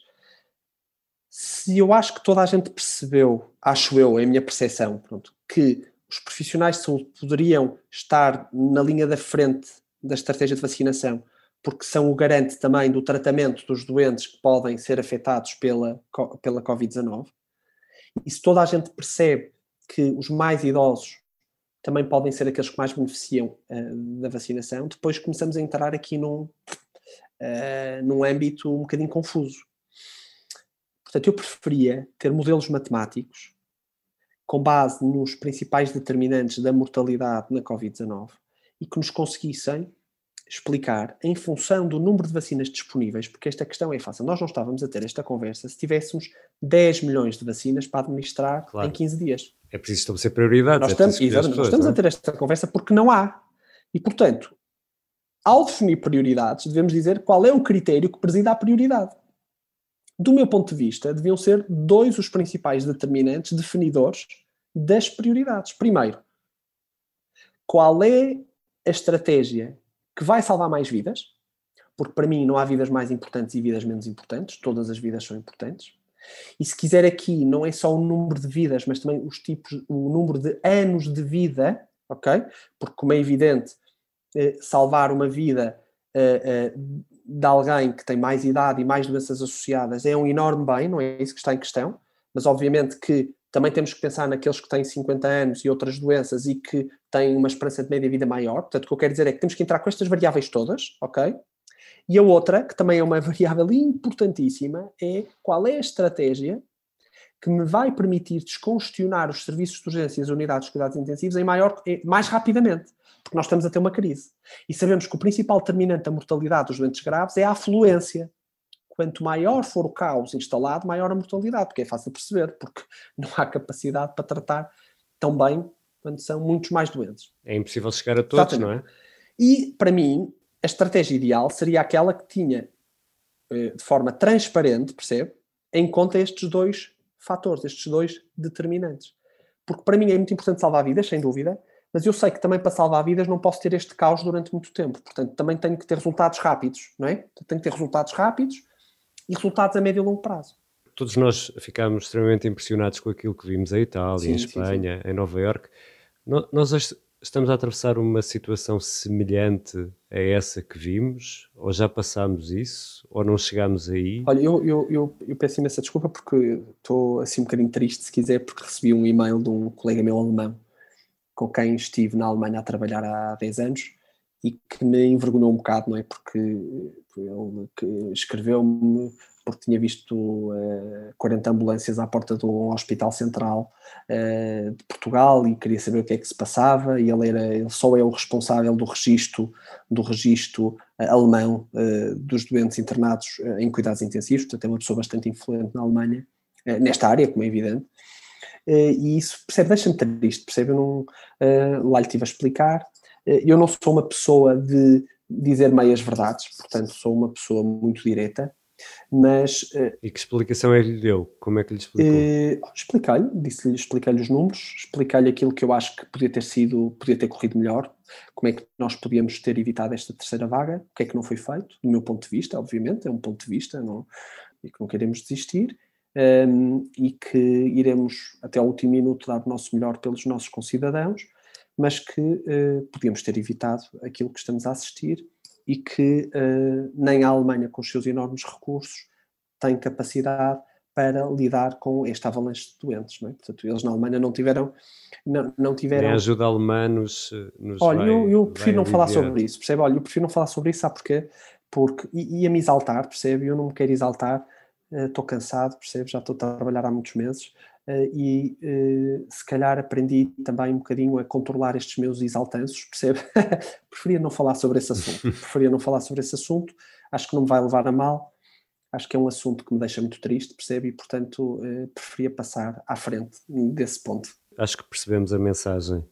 Se eu acho que toda a gente percebeu, acho eu, é a minha percepção, pronto, que os profissionais de saúde poderiam estar na linha da frente da estratégia de vacinação, porque são o garante também do tratamento dos doentes que podem ser afetados pela, pela Covid-19, e se toda a gente percebe que os mais idosos também podem ser aqueles que mais beneficiam uh, da vacinação, depois começamos a entrar aqui num, uh, num âmbito um bocadinho confuso. Portanto, eu preferia ter modelos matemáticos com base nos principais determinantes da mortalidade na Covid-19 e que nos conseguissem explicar em função do número de vacinas disponíveis, porque esta questão é fácil. Nós não estávamos a ter esta conversa se tivéssemos 10 milhões de vacinas para administrar claro. em 15 dias. É preciso estabelecer prioridades. Nós, é estamos, pessoas, nós estamos a é? ter esta conversa porque não há. E, portanto, ao definir prioridades, devemos dizer qual é o critério que presida a prioridade. Do meu ponto de vista, deviam ser dois os principais determinantes definidores das prioridades. Primeiro, qual é a estratégia que vai salvar mais vidas? Porque para mim não há vidas mais importantes e vidas menos importantes, todas as vidas são importantes. E se quiser aqui, não é só o número de vidas, mas também os tipos, o número de anos de vida, ok? Porque, como é evidente, eh, salvar uma vida eh, eh, de alguém que tem mais idade e mais doenças associadas é um enorme bem, não é isso que está em questão, mas obviamente que também temos que pensar naqueles que têm 50 anos e outras doenças e que têm uma esperança de média vida maior. Portanto, o que eu quero dizer é que temos que entrar com estas variáveis todas, ok? E a outra, que também é uma variável importantíssima, é qual é a estratégia que me vai permitir descongestionar os serviços de urgência e as unidades de cuidados intensivos em maior, mais rapidamente, porque nós estamos a ter uma crise. E sabemos que o principal determinante da mortalidade dos doentes graves é a afluência. Quanto maior for o caos instalado, maior a mortalidade, porque é fácil perceber, porque não há capacidade para tratar tão bem quando são muitos mais doentes. É impossível chegar a todos, Exatamente. não é? E, para mim, a estratégia ideal seria aquela que tinha, eh, de forma transparente, percebe, em conta estes dois fatores, estes dois determinantes. Porque para mim é muito importante salvar vidas, sem dúvida, mas eu sei que também para salvar vidas não posso ter este caos durante muito tempo. Portanto, também tenho que ter resultados rápidos, não é? Tenho que ter resultados rápidos e resultados a médio e longo prazo. Todos nós ficámos extremamente impressionados com aquilo que vimos em Itália, sim, em Espanha, sim, sim. em Nova Iorque. Nós estamos a atravessar uma situação semelhante a essa que vimos? Ou já passámos isso? Ou não chegámos aí? Olha, eu, eu, eu, eu peço imensa desculpa porque estou assim um bocadinho triste, se quiser, porque recebi um e-mail de um colega meu alemão com quem estive na Alemanha a trabalhar há 10 anos e que me envergonhou um bocado, não é? Porque ele escreveu-me porque tinha visto uh, 40 ambulâncias à porta do Hospital Central uh, de Portugal e queria saber o que é que se passava e ele era ele só é o responsável do registro do registro uh, alemão uh, dos doentes internados em cuidados intensivos, portanto é uma pessoa bastante influente na Alemanha nesta área, como é evidente. e isso, percebe, deixa-me triste, percebe? Eu não, lá lhe tive a explicar. eu não sou uma pessoa de dizer meias verdades, portanto sou uma pessoa muito direta, mas, uh, e que explicação é que lhe deu? Como é que lhe explicou? Uh, expliquei-lhe, disse-lhe, expliquei-lhe os números, expliquei-lhe aquilo que eu acho que podia ter sido, podia ter corrido melhor, como é que nós podíamos ter evitado esta terceira vaga, o que é que não foi feito, do meu ponto de vista, obviamente, é um ponto de vista, não, e que não queremos desistir, um, ehm, e que iremos até ao último minuto dar o nosso melhor pelos nossos concidadãos, mas que uh, podíamos ter evitado aquilo que estamos a assistir e que uh, nem a Alemanha, com os seus enormes recursos, tem capacidade para lidar com esta avalanche de doentes. Não é? Portanto, eles na Alemanha não tiveram. Não, não tiveram... Nem ajuda alemã nos. nos Olha, vai, eu, eu prefiro não falar sobre isso, percebe? Olha, eu prefiro não falar sobre isso, sabe porquê? Porque ia-me exaltar, percebe? Eu não me quero exaltar, estou uh, cansado, percebe? Já estou a trabalhar há muitos meses e uh, se calhar aprendi também um bocadinho a controlar estes meus exaltanços, percebe? preferia não falar sobre esse assunto, preferia não falar sobre esse assunto, acho que não me vai levar a mal, acho que é um assunto que me deixa muito triste, percebe? E portanto uh, preferia passar à frente desse ponto. Acho que percebemos a mensagem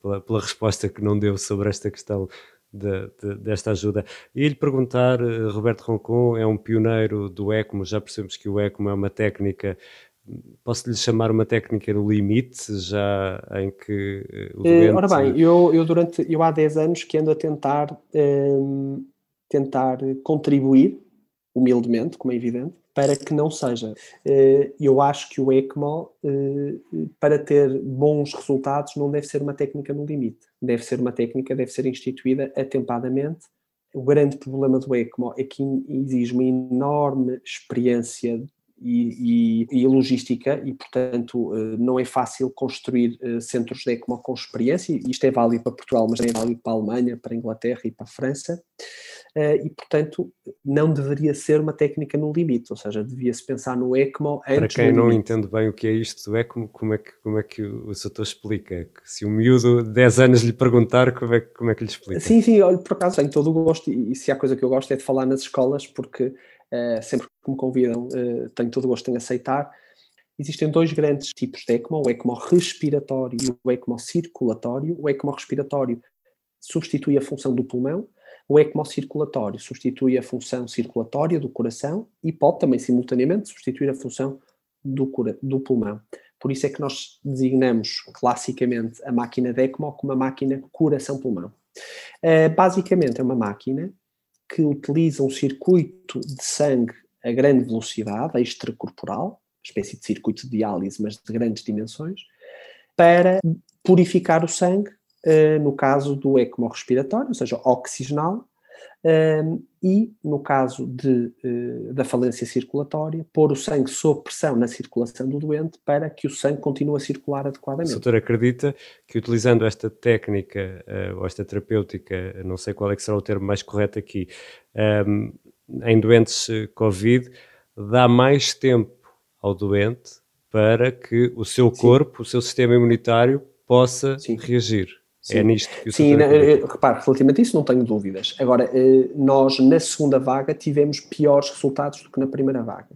pela, pela resposta que não deu sobre esta questão de, de, desta ajuda. E lhe perguntar, Roberto Roncon é um pioneiro do ECMO, já percebemos que o ECMO é uma técnica posso-lhe chamar uma técnica no limite, já em que eh, o doente... Uh, ora bem, eu, eu, durante, eu há 10 anos que ando a tentar, uh, tentar contribuir, humildemente, como é evidente, para que não seja. Uh, eu acho que o ECMO, para ter bons resultados, não deve ser uma técnica no limite. Deve ser uma técnica, deve ser instituída atempadamente. O grande problema do ECMO é que exige uma enorme experiência e, e, e, logística e, portanto, eh, não é fácil construir eh, centros de ECMO com experiência, e isto é válido para Portugal, mas também é válido para a Alemanha, para a Inglaterra e para a França, eh, e, portanto, não deveria ser uma técnica no limite, ou seja, devia-se pensar no ECMO antes Para quem não entende bem o que é isto do ECMO, como é que, como é que o setor explica? Se um miúdo de 10 anos lhe perguntar, como é, como é que lhe explica? Sim, sim, olha, por acaso tenho todo o gosto, e se há coisa que eu gosto é de falar nas escolas, porque uh, sempre que me convidam, uh, tenho todo o gosto em aceitar. Existem dois grandes tipos de ECMO, o ECMO respiratório e o ECMO circulatório. O ECMO respiratório substitui a função do pulmão, O ECMO circulatório substitui a função circulatória do coração e pode também, simultaneamente, substituir a função do, do pulmão. Por isso é que nós designamos classicamente a máquina de ECMO como a máquina coração-pulmão. Uh, basicamente é uma máquina que utiliza um circuito de sangue a grande velocidade, extracorporal, espécie de circuito de diálise, mas de grandes dimensões, para purificar o sangue, uh, no caso do ECMO respiratório, ou seja, oxigenal, um, e, no caso de, uh, da falência circulatória, pôr o sangue sob pressão na circulação do doente para que o sangue continue a circular adequadamente. O doutor acredita que utilizando esta técnica uh, ou esta terapêutica, não sei qual é que será o termo mais correto aqui, um, em doentes Covid, dá mais tempo ao doente para que o seu corpo, Sim. o seu sistema imunitário possa Sim. reagir? É Sim. É nisto que Sim, na, repare, relativamente a isso não tenho dúvidas. Agora, eh, nós na segunda vaga tivemos piores resultados do que na primeira vaga,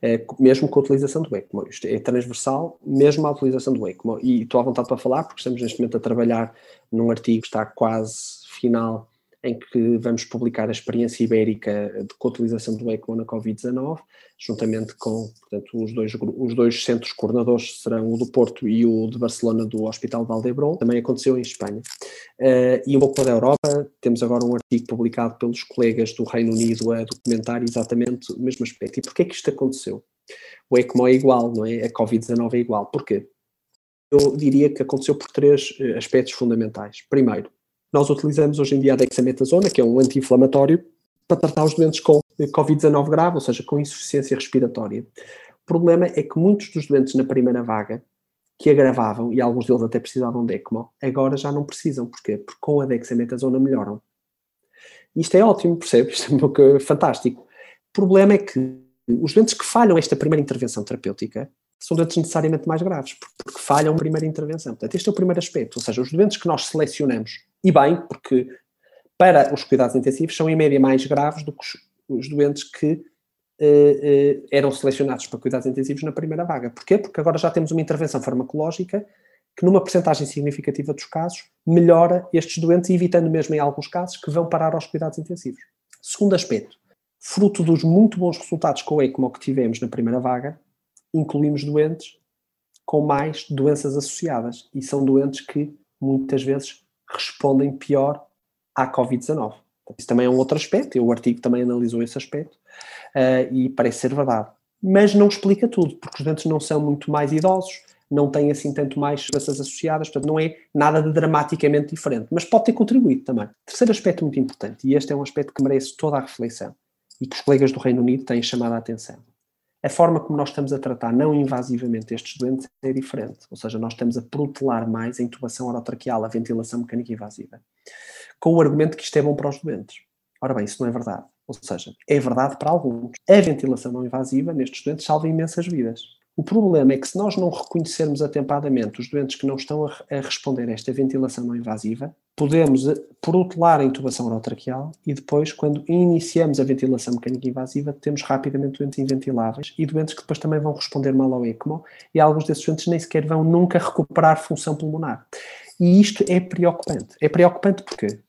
eh, mesmo com a utilização do ECMO. Isto é transversal, mesmo a utilização do ECMO. E estou à vontade para falar, porque estamos neste momento a trabalhar num artigo que está quase final em que vamos publicar a experiência ibérica de, com a utilização do ECMO na Covid-19, juntamente com portanto, os, dois, os dois centros coordenadores, serão o do Porto e o de Barcelona do Hospital Valdebron, também aconteceu em Espanha. Uh, e um pouco da Europa, temos agora um artigo publicado pelos colegas do Reino Unido a documentar exatamente o mesmo aspecto. E porquê que isto aconteceu? O ECMO é igual, não é? A Covid-19 é igual. Porquê? Eu diria que aconteceu por três eh, aspectos fundamentais. Primeiro, nós utilizamos hoje em dia a dexametasona, que é um anti-inflamatório, para tratar os doentes com Covid-19 grave, ou seja, com insuficiência respiratória. O problema é que muitos dos doentes na primeira vaga, que agravavam, e alguns deles até precisavam de ECMO, agora já não precisam. Porquê? Porque com a dexametasona melhoram. Isto é ótimo, percebe? Isto é fantástico. O problema é que os doentes que falham esta primeira intervenção terapêutica são doentes necessariamente mais graves, porque falham a primeira intervenção. Portanto, este é o primeiro aspecto, ou seja, os doentes que nós selecionamos, e bem, porque para os cuidados intensivos são em média mais graves do que os, doentes que eh, eh, eram selecionados para cuidados intensivos na primeira vaga. Porquê? Porque agora já temos uma intervenção farmacológica que numa percentagem significativa dos casos melhora estes doentes, evitando mesmo em alguns casos que vão parar aos cuidados intensivos. Segundo aspecto, fruto dos muito bons resultados com o ECMO que tivemos na primeira vaga, incluímos doentes com mais doenças associadas e são doentes que muitas vezes respondem pior à Covid-19. Isso também é um outro aspecto, e o artigo também analisou esse aspecto uh, e parece ser verdade. Mas não explica tudo, porque os doentes não são muito mais idosos, não têm assim tanto mais doenças associadas, portanto não é nada de dramaticamente diferente, mas pode ter contribuído também. Terceiro aspecto muito importante, e este é um aspecto que merece toda a reflexão e que os colegas do Reino Unido têm chamado a atenção a forma como nós estamos a tratar não invasivamente estes doentes é diferente. Ou seja, nós estamos a protelar mais a intubação orotraqueal, a ventilação mecânica invasiva, com o argumento que isto é bom para os doentes. Ora bem, isso não é verdade. Ou seja, é verdade para alguns. A ventilação não invasiva nestes doentes salva imensas vidas. O problema é que se nós não reconhecermos atempadamente os doentes que não estão a, a responder a esta ventilação não invasiva, podemos eh, protelar a intubação orotraqueal e depois, quando iniciamos a ventilação mecânica invasiva, temos rapidamente doentes inventiláveis e doentes que depois também vão responder mal ao ECMO e alguns desses doentes nem sequer vão nunca recuperar função pulmonar. E isto é preocupante. É preocupante porquê?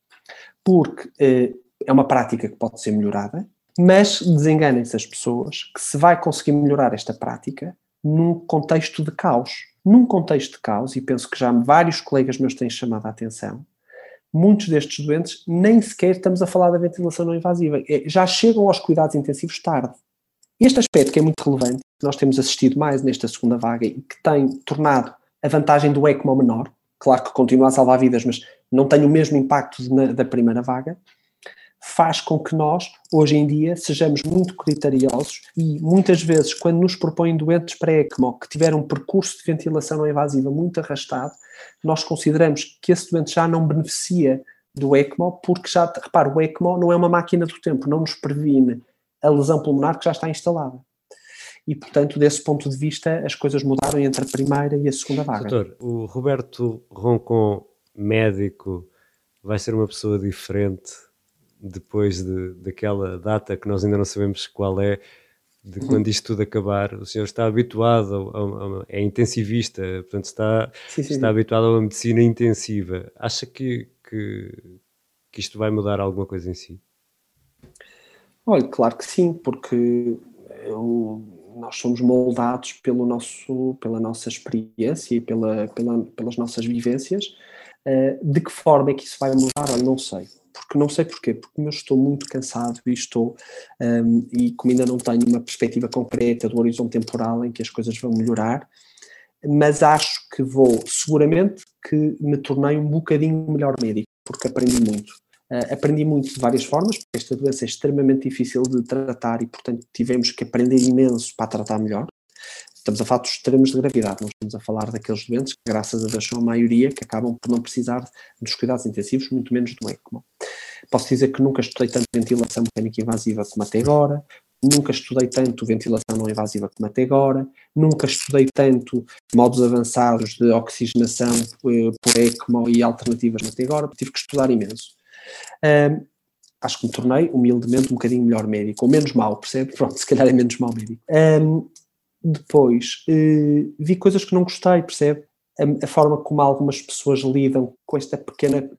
Porque eh, é uma prática que pode ser melhorada, mas desenganem-se as pessoas que se vai conseguir melhorar esta prática num contexto de caos. Num contexto de caos, e penso que já vários colegas meus têm chamado a atenção, muitos destes doentes nem sequer estamos a falar da ventilação não invasiva, é, já chegam aos cuidados intensivos tarde. Este aspecto que é muito relevante, que nós temos assistido mais nesta segunda vaga e que tem tornado a vantagem do ECMO menor, claro que continua a salvar vidas, mas não tem o mesmo impacto na, da primeira vaga, faz com que nós, hoje em dia, sejamos muito criteriosos e muitas vezes, quando nos propõem doentes para ECMO que tiveram um percurso de ventilação não invasiva muito arrastado, nós consideramos que esse doente já não beneficia do ECMO, porque já, repare, o ECMO não é uma máquina do tempo, não nos previne a lesão pulmonar que já está instalada. E, portanto, desse ponto de vista, as coisas mudaram entre a primeira e a segunda vaga. Doutor, o Roberto Roncon, médico, vai ser uma pessoa diferente depois de, daquela data que nós ainda não sabemos qual é, de uhum. quando isto tudo acabar, o senhor está habituado, a, a, é intensivista, portanto está, sim, sim, está habituado a uma medicina intensiva. Acha que, que, que, que isto vai mudar alguma coisa em si? Olha, claro que sim, porque eu, nós somos moldados pelo nosso, pela nossa experiência e pela, pela, pelas nossas vivências. Uh, de que forma é que isso vai mudar? Olha, não sei. Porque não sei porquê, porque eu estou muito cansado e estou, um, e como ainda não tenho uma perspectiva concreta do horizonte temporal em que as coisas vão melhorar, mas acho que vou, seguramente, que me tornei um bocadinho melhor médico, porque aprendi muito. Uh, aprendi muito de várias formas, porque esta doença é extremamente difícil de tratar e, portanto, tivemos que aprender imenso para tratar melhor. Estamos a falar dos extremos de gravidade, não estamos a falar daqueles doentes que, graças a Deus, são a maioria que acabam por não precisar dos cuidados intensivos, muito menos do ECMO. Posso dizer que nunca estudei tanto ventilação mecânica invasiva como até agora, nunca estudei tanto ventilação não invasiva como até agora, nunca estudei tanto modos avançados de oxigenação eh, por ECMO e alternativas até agora, tive que estudar imenso. Um, acho que me tornei, humildemente, um bocadinho melhor médico, ou menos mal, percebe? Pronto, se calhar é menos mal médico. Um, depois, uh, vi coisas que não gostei, percebe? A, a, forma como algumas pessoas lidam com esta pequena. Não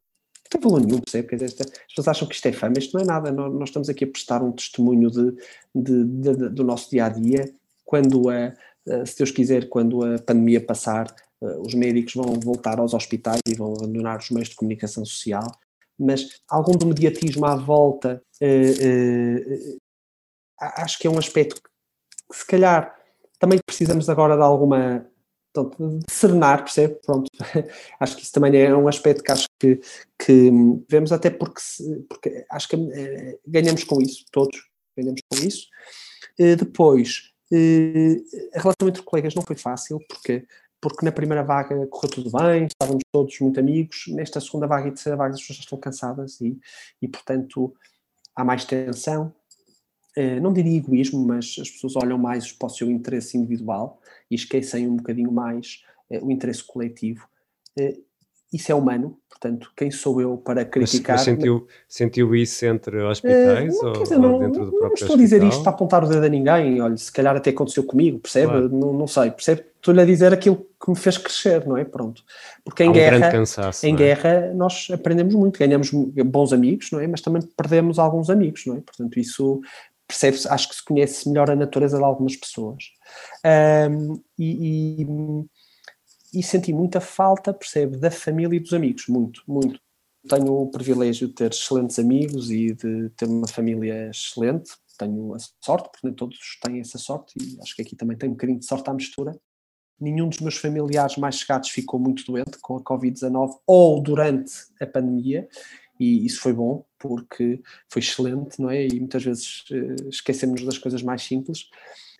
tem valor nenhum, percebe? Esta, as pessoas acham que isto é fama, isto não é nada. Nós, nós estamos aqui a prestar um testemunho de, de, de, de do nosso dia a dia. Quando a, se Deus quiser, quando a pandemia passar, uh, os médicos vão voltar aos hospitais e vão abandonar os meios de comunicação social mas algum do mediatismo à volta uh, uh, acho que é um aspecto que se calhar também precisamos agora de alguma de serenar, percebe? Pronto, acho que isso também é um aspecto que acho que, que vemos até porque, porque acho que uh, ganhamos com isso, todos ganhamos com isso. depois, a relação entre colegas não foi fácil, porque porque na primeira vaga correu tudo bem, estávamos todos muito amigos, nesta segunda vaga e terceira vaga as pessoas estão cansadas e, e portanto há mais tensão, eh, não diria egoísmo, mas as pessoas olham mais para o seu interesse individual e esquecem um bocadinho mais eh, o interesse coletivo. Eh, isso é humano, portanto, quem sou eu para criticar? Mas, mas sentiu, sentiu isso entre hospitais uh, ou, dizer, não, dentro do próprio Não estou a dizer isto para apontar o dedo a ninguém, olha, se calhar até aconteceu comigo, percebe? Claro. Não, não sei, percebe? Estou-lhe a dizer aquilo que me fez crescer, não é? Pronto. Porque em um guerra, cansaço, em é? guerra nós aprendemos muito, ganhamos bons amigos, não é? Mas também perdemos alguns amigos, não é? Portanto, isso percebe-se, acho que se conhece melhor a natureza de algumas pessoas. Um, e, e e senti muita falta, percebe, da família e dos amigos, muito, muito. Tenho o privilégio de ter excelentes amigos e de ter uma família excelente, tenho a sorte, porque nem todos têm essa sorte, e acho que aqui também tem um bocadinho de sorte à mistura. Nenhum dos meus familiares mais chegados ficou muito doente com a Covid-19 ou durante a pandemia, e isso foi bom, porque foi excelente, não é? E muitas vezes uh, esquecemos das coisas mais simples,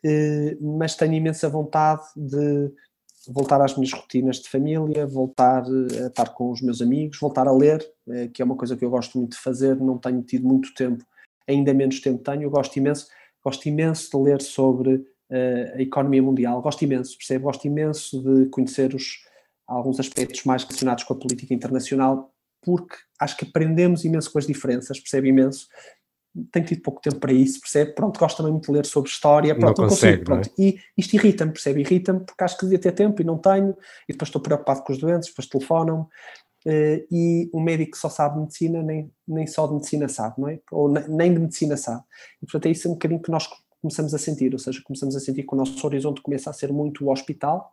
uh, mas tenho imensa vontade de voltar às minhas rotinas de família, voltar eh, a estar com os meus amigos, voltar a ler, eh, que é uma coisa que eu gosto muito de fazer, não tenho tido muito tempo, ainda menos tempo tenho, eu gosto imenso, gosto imenso de ler sobre eh, a economia mundial, gosto imenso, percebe? Gosto imenso de conhecer os, alguns aspectos mais relacionados com a política internacional, porque acho que aprendemos imenso com as diferenças, percebe imenso, tenho tido pouco tempo para isso, percebe? Pronto, gosto também muito de ler sobre história, pronto, não, não consegue, consigo, pronto. É? E isto irrita-me, percebe? Irrita-me porque acho que devia ter tempo e não tenho, e depois estou preocupado com os doentes, depois telefonam-me, uh, e o médico só sabe medicina, nem, nem só de medicina sabe, não é? Ou nem de medicina sabe. E portanto é isso um bocadinho que nós começamos a sentir, ou seja, começamos a sentir que o nosso horizonte começa a ser muito o hospital,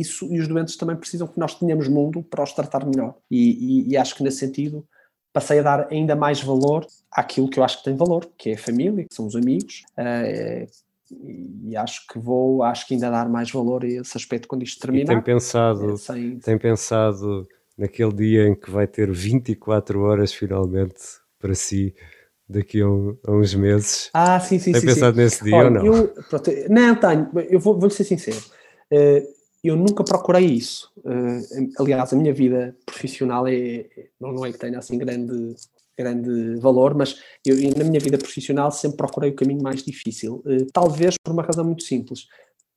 isso, e os doentes também precisam que nós tenhamos mundo para os tratar melhor. E, e, e acho que nesse sentido passei a dar ainda mais valor àquilo que eu acho que tem valor, que é a família, que são os amigos, uh, e acho que vou, acho que ainda dar mais valor a esse aspecto quando isto terminar. E tem pensado, é, sem... tem pensado naquele dia em que vai ter 24 horas finalmente para si daqui a, um, a uns meses. Ah, sim, sim, tem sim. Tem pensado sim. nesse dia Olha, ou não? Eu, pronto, não, tenho. Eu vou, vou ser sincero. Uh, eu nunca procurei isso. Uh, aliás, a minha vida profissional é, não é que tenha assim grande, grande valor, mas eu, na minha vida profissional sempre procurei o caminho mais difícil. Uh, talvez por uma razão muito simples,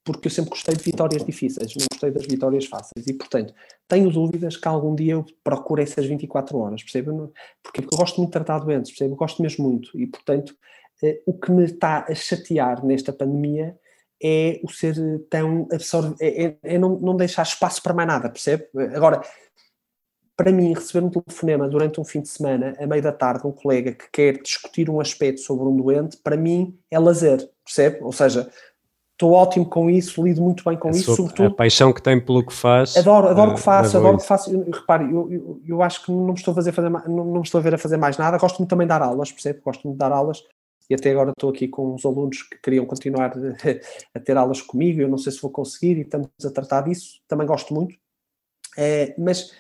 porque eu sempre gostei de vitórias difíceis, não gostei das vitórias fáceis. E, portanto, tenho dúvidas que algum dia eu procure essas 24 horas, percebe? Porque, eu gosto muito de tratar doentes, percebe? Eu gosto mesmo muito. E, portanto, uh, o que me está a chatear nesta pandemia é o ser tão absorvido, é, é, é, não, não deixar espaço para mais nada, percebe? Agora, para mim, receber um telefonema durante um fim de semana, a meio da tarde, um colega que quer discutir um aspecto sobre um doente, para mim é lazer, percebe? Ou seja, estou ótimo com isso, lido muito bem com a isso, sua, sobretudo. A paixão que tem pelo que faz. Adoro, adoro o que faço, adoro o que faço. Eu, repare, eu, eu, eu, acho que não me estou a fazer, fazer não, estou a ver a fazer mais nada. Gosto muito também de dar aulas, percebe? Gosto muito de dar aulas e até agora estou aqui com uns alunos que queriam continuar a ter aulas comigo. Eu não sei se vou conseguir e estamos a tratar disso. Também gosto muito. É, mas,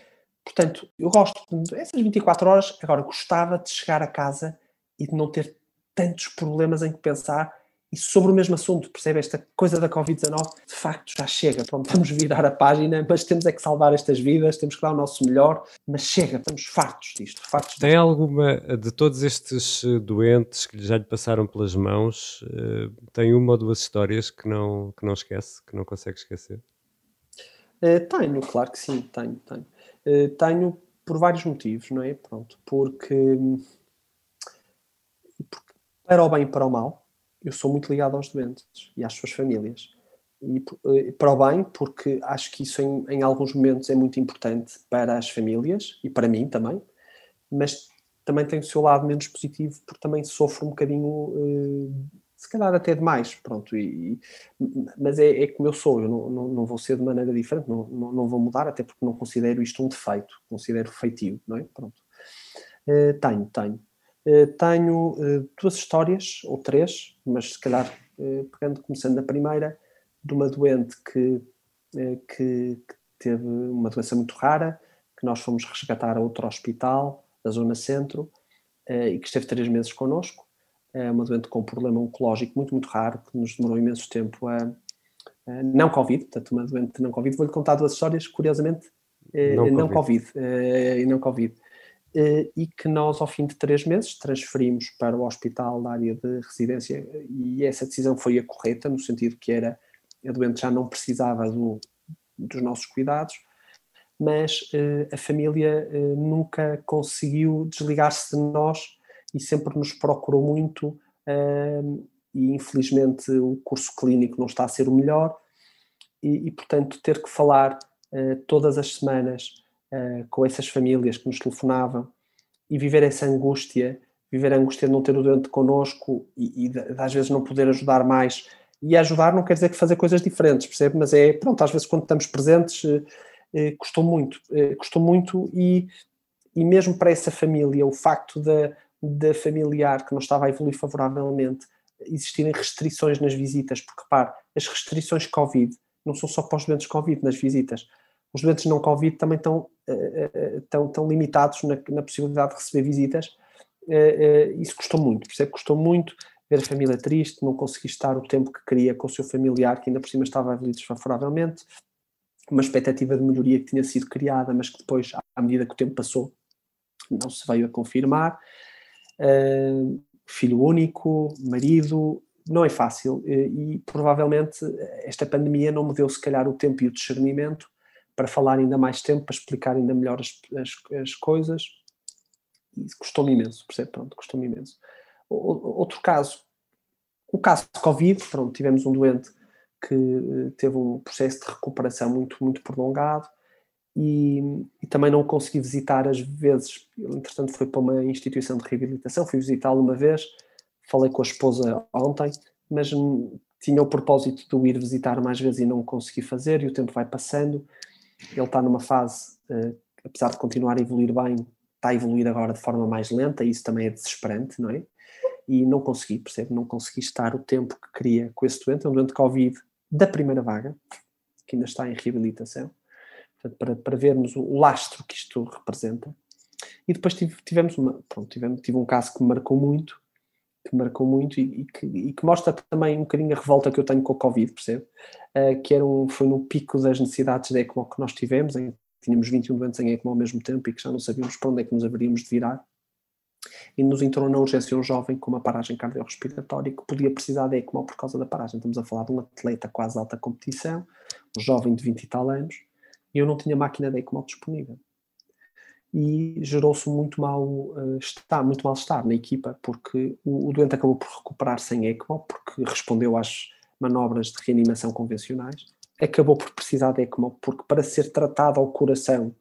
portanto, eu gosto essas 24 horas. Agora, gostava de chegar a casa e de não ter tantos problemas em que pensar e sobre o mesmo assunto, percebe? Esta coisa da Covid-19, de facto, já chega. Pronto, vamos virar a página, mas temos é que salvar estas vidas, temos que dar o nosso melhor, mas chega, estamos fartos disto. Fartos Tem alguma, de todos estes eh, doentes que já lhe passaram pelas mãos, eh, tem uma ou duas histórias que não, que não esquece, que não consegue esquecer? Uh, tenho, claro que sim, tenho, tenho. Tenho por vários motivos, não é? Pronto, porque, porque para o bem e para o mal, eu sou muito ligado aos doentes e às suas famílias. E eh, para o bem, porque acho que isso em, em, alguns momentos é muito importante para as famílias e para mim também, mas também tem o seu lado menos positivo, porque também sofro um bocadinho, eh, se calhar até demais, pronto, e, mas é, é, como eu sou, eu não, não, não, vou ser de maneira diferente, não, não, não, vou mudar, até porque não considero isto um defeito, considero feitio, não é? Pronto. Uh, tenho, tenho. Eh, tenho uh, duas histórias, ou três, mas se calhar uh, pegando, começando na primeira, de uma doente que, que, que, teve uma doença muito rara, que nós fomos resgatar a outro hospital da zona centro e que esteve três meses connosco. É uma doente com um problema oncológico muito, muito raro, que nos demorou imenso tempo a, a não Covid, portanto, uma doente não Covid. Vou-lhe contar duas histórias, curiosamente, não, não COVID, COVID e não Covid. Eh, e que nós, ao fim de três meses, transferimos para o hospital da área de residência. E essa decisão foi a correta, no sentido que era a doente já não precisava do, dos nossos cuidados, mas uh, a família uh, nunca conseguiu desligar-se de nós e sempre nos procurou muito uh, e infelizmente o curso clínico não está a ser o melhor. E, e portanto ter que falar todas as semanas uh, com essas famílias que nos telefonavam e viver essa angústia, viver a angústia de não ter o doente connosco e, e de, às vezes não poder ajudar mais. E ajudar não quer dizer que fazer coisas diferentes, percebe? Mas é, pronto, às vezes quando estamos presentes, uh, uh, custou muito, custou muito e, e mesmo para essa família, o facto da, da familiar que não estava a evoluir favoravelmente, existirem restrições nas visitas, porque repare, as restrições Covid não são só para os doentes Covid nas visitas, os doentes não Covid também estão, uh, estão, estão limitados na, na, possibilidade de receber visitas. Uh, isso custou muito, percebe? Custou muito ver a família triste, não conseguir estar o tempo que queria com o seu familiar, que ainda por cima estava a desfavoravelmente, uma expectativa de melhoria que tinha sido criada, mas que depois, à medida que o tempo passou, não se veio a confirmar. filho único, marido, não é fácil e provavelmente esta pandemia não me deu se calhar o tempo e o discernimento para falar ainda mais tempo, para explicar ainda melhor as, as, as coisas. Isso custou-me imenso, percebe? Pronto, custou-me imenso. Outro caso, o caso de Covid, pronto, tivemos um doente que eh, teve um processo de recuperação muito, muito prolongado e, e também não consegui visitar às vezes, entretanto foi para uma instituição de reabilitação, fui visitá-lo uma vez, falei com a esposa ontem, mas tinha o propósito de o ir visitar mais vezes e não consegui fazer e o tempo vai passando ele está numa fase, uh, apesar de continuar a evoluir bem, está a evoluir agora de forma mais lenta e isso também é desesperante, não é? E não consegui, percebe? Não consegui estar o tempo que queria com esse doente, é um doente Covid da primeira vaga, que ainda está em reabilitação, portanto, para, para vermos o, lastro que isto representa. E depois tive, tivemos uma, pronto, tivemos, tive um caso que me marcou muito, que marcou muito e, e, que, e, que, mostra também um bocadinho a revolta que eu tenho com o Covid, percebe? Uh, que era um, foi no pico das necessidades de ECMO que nós tivemos, em, tínhamos 21 doentes em ECMO ao mesmo tempo e que já não sabíamos para onde é que nos haveríamos de virar. E nos entrou na urgência um jovem com uma paragem cardiorrespiratória que podia precisar de ECMO por causa da paragem. Estamos a falar de um atleta quase alta competição, um jovem de 20 e tal anos, e eu não tinha máquina de ECMO disponível e gerou-se muito mal uh, estar, muito mal estar na equipa, porque o, o, doente acabou por recuperar sem ECMO, porque respondeu às manobras de reanimação convencionais, acabou por precisar de ECMO, porque para ser tratado ao coração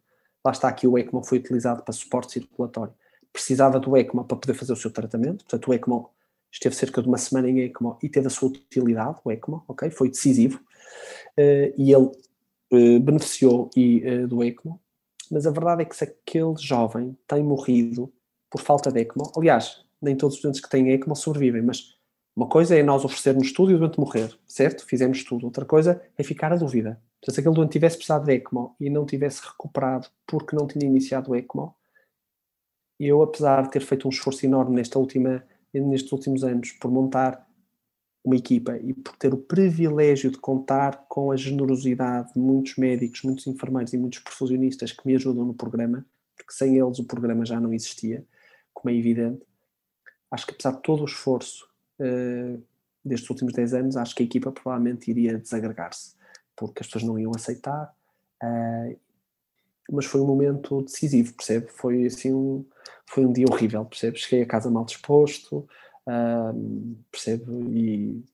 lá está aqui o ECMO foi utilizado para suporte circulatório. Precisava do ECMO para poder fazer o seu tratamento, portanto o ECMO esteve cerca de uma semana em ECMO e teve a sua utilidade, o ECMO, ok? Foi decisivo. Uh, e ele uh, beneficiou e, do ECMO, mas a verdade é que se aquele jovem tem morrido por falta de ECMO, aliás, nem todos os doentes que têm ECMO sobrevivem, mas uma coisa é nós oferecermos tudo e o doente morrer, certo? Fizemos tudo. Outra coisa é ficar a dúvida. Se aquele doente tivesse precisado de ECMO e não tivesse recuperado porque não tinha iniciado o ECMO, eu, apesar de ter feito um esforço enorme nesta última nestes últimos anos por montar uma equipa e por ter o privilégio de contar com a generosidade de muitos médicos, muitos enfermeiros e muitos perfusionistas que me ajudam no programa, porque sem eles o programa já não existia, como é evidente. Acho que apesar de todo o esforço uh, destes últimos 10 anos, acho que a equipa provavelmente iria desagregar-se, porque as pessoas não iam aceitar. Uh, mas foi um momento decisivo, percebe? Foi assim um, foi um dia horrível, percebe? Cheguei a casa mal disposto, percebe? E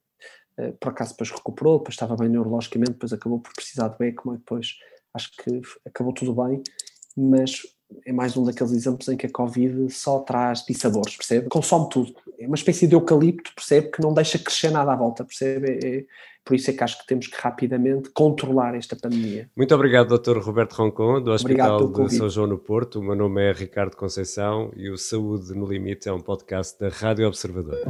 uh, por acaso depois recuperou, depois estava bem neurologicamente, depois acabou por precisar do ECMO e depois acho que acabou tudo bem, mas é mais um daqueles exemplos em que a Covid só traz dissabores, percebe? Consome tudo. É uma espécie de eucalipto, percebe? Que não deixa crescer nada à volta, percebe? É, é, por isso é que acho que temos que rapidamente controlar esta pandemia. Muito obrigado, Dr. Roberto Roncon, do Hospital de São João no Porto. O meu nome é Ricardo Conceição e o Saúde no Limite é um podcast da Rádio Observador.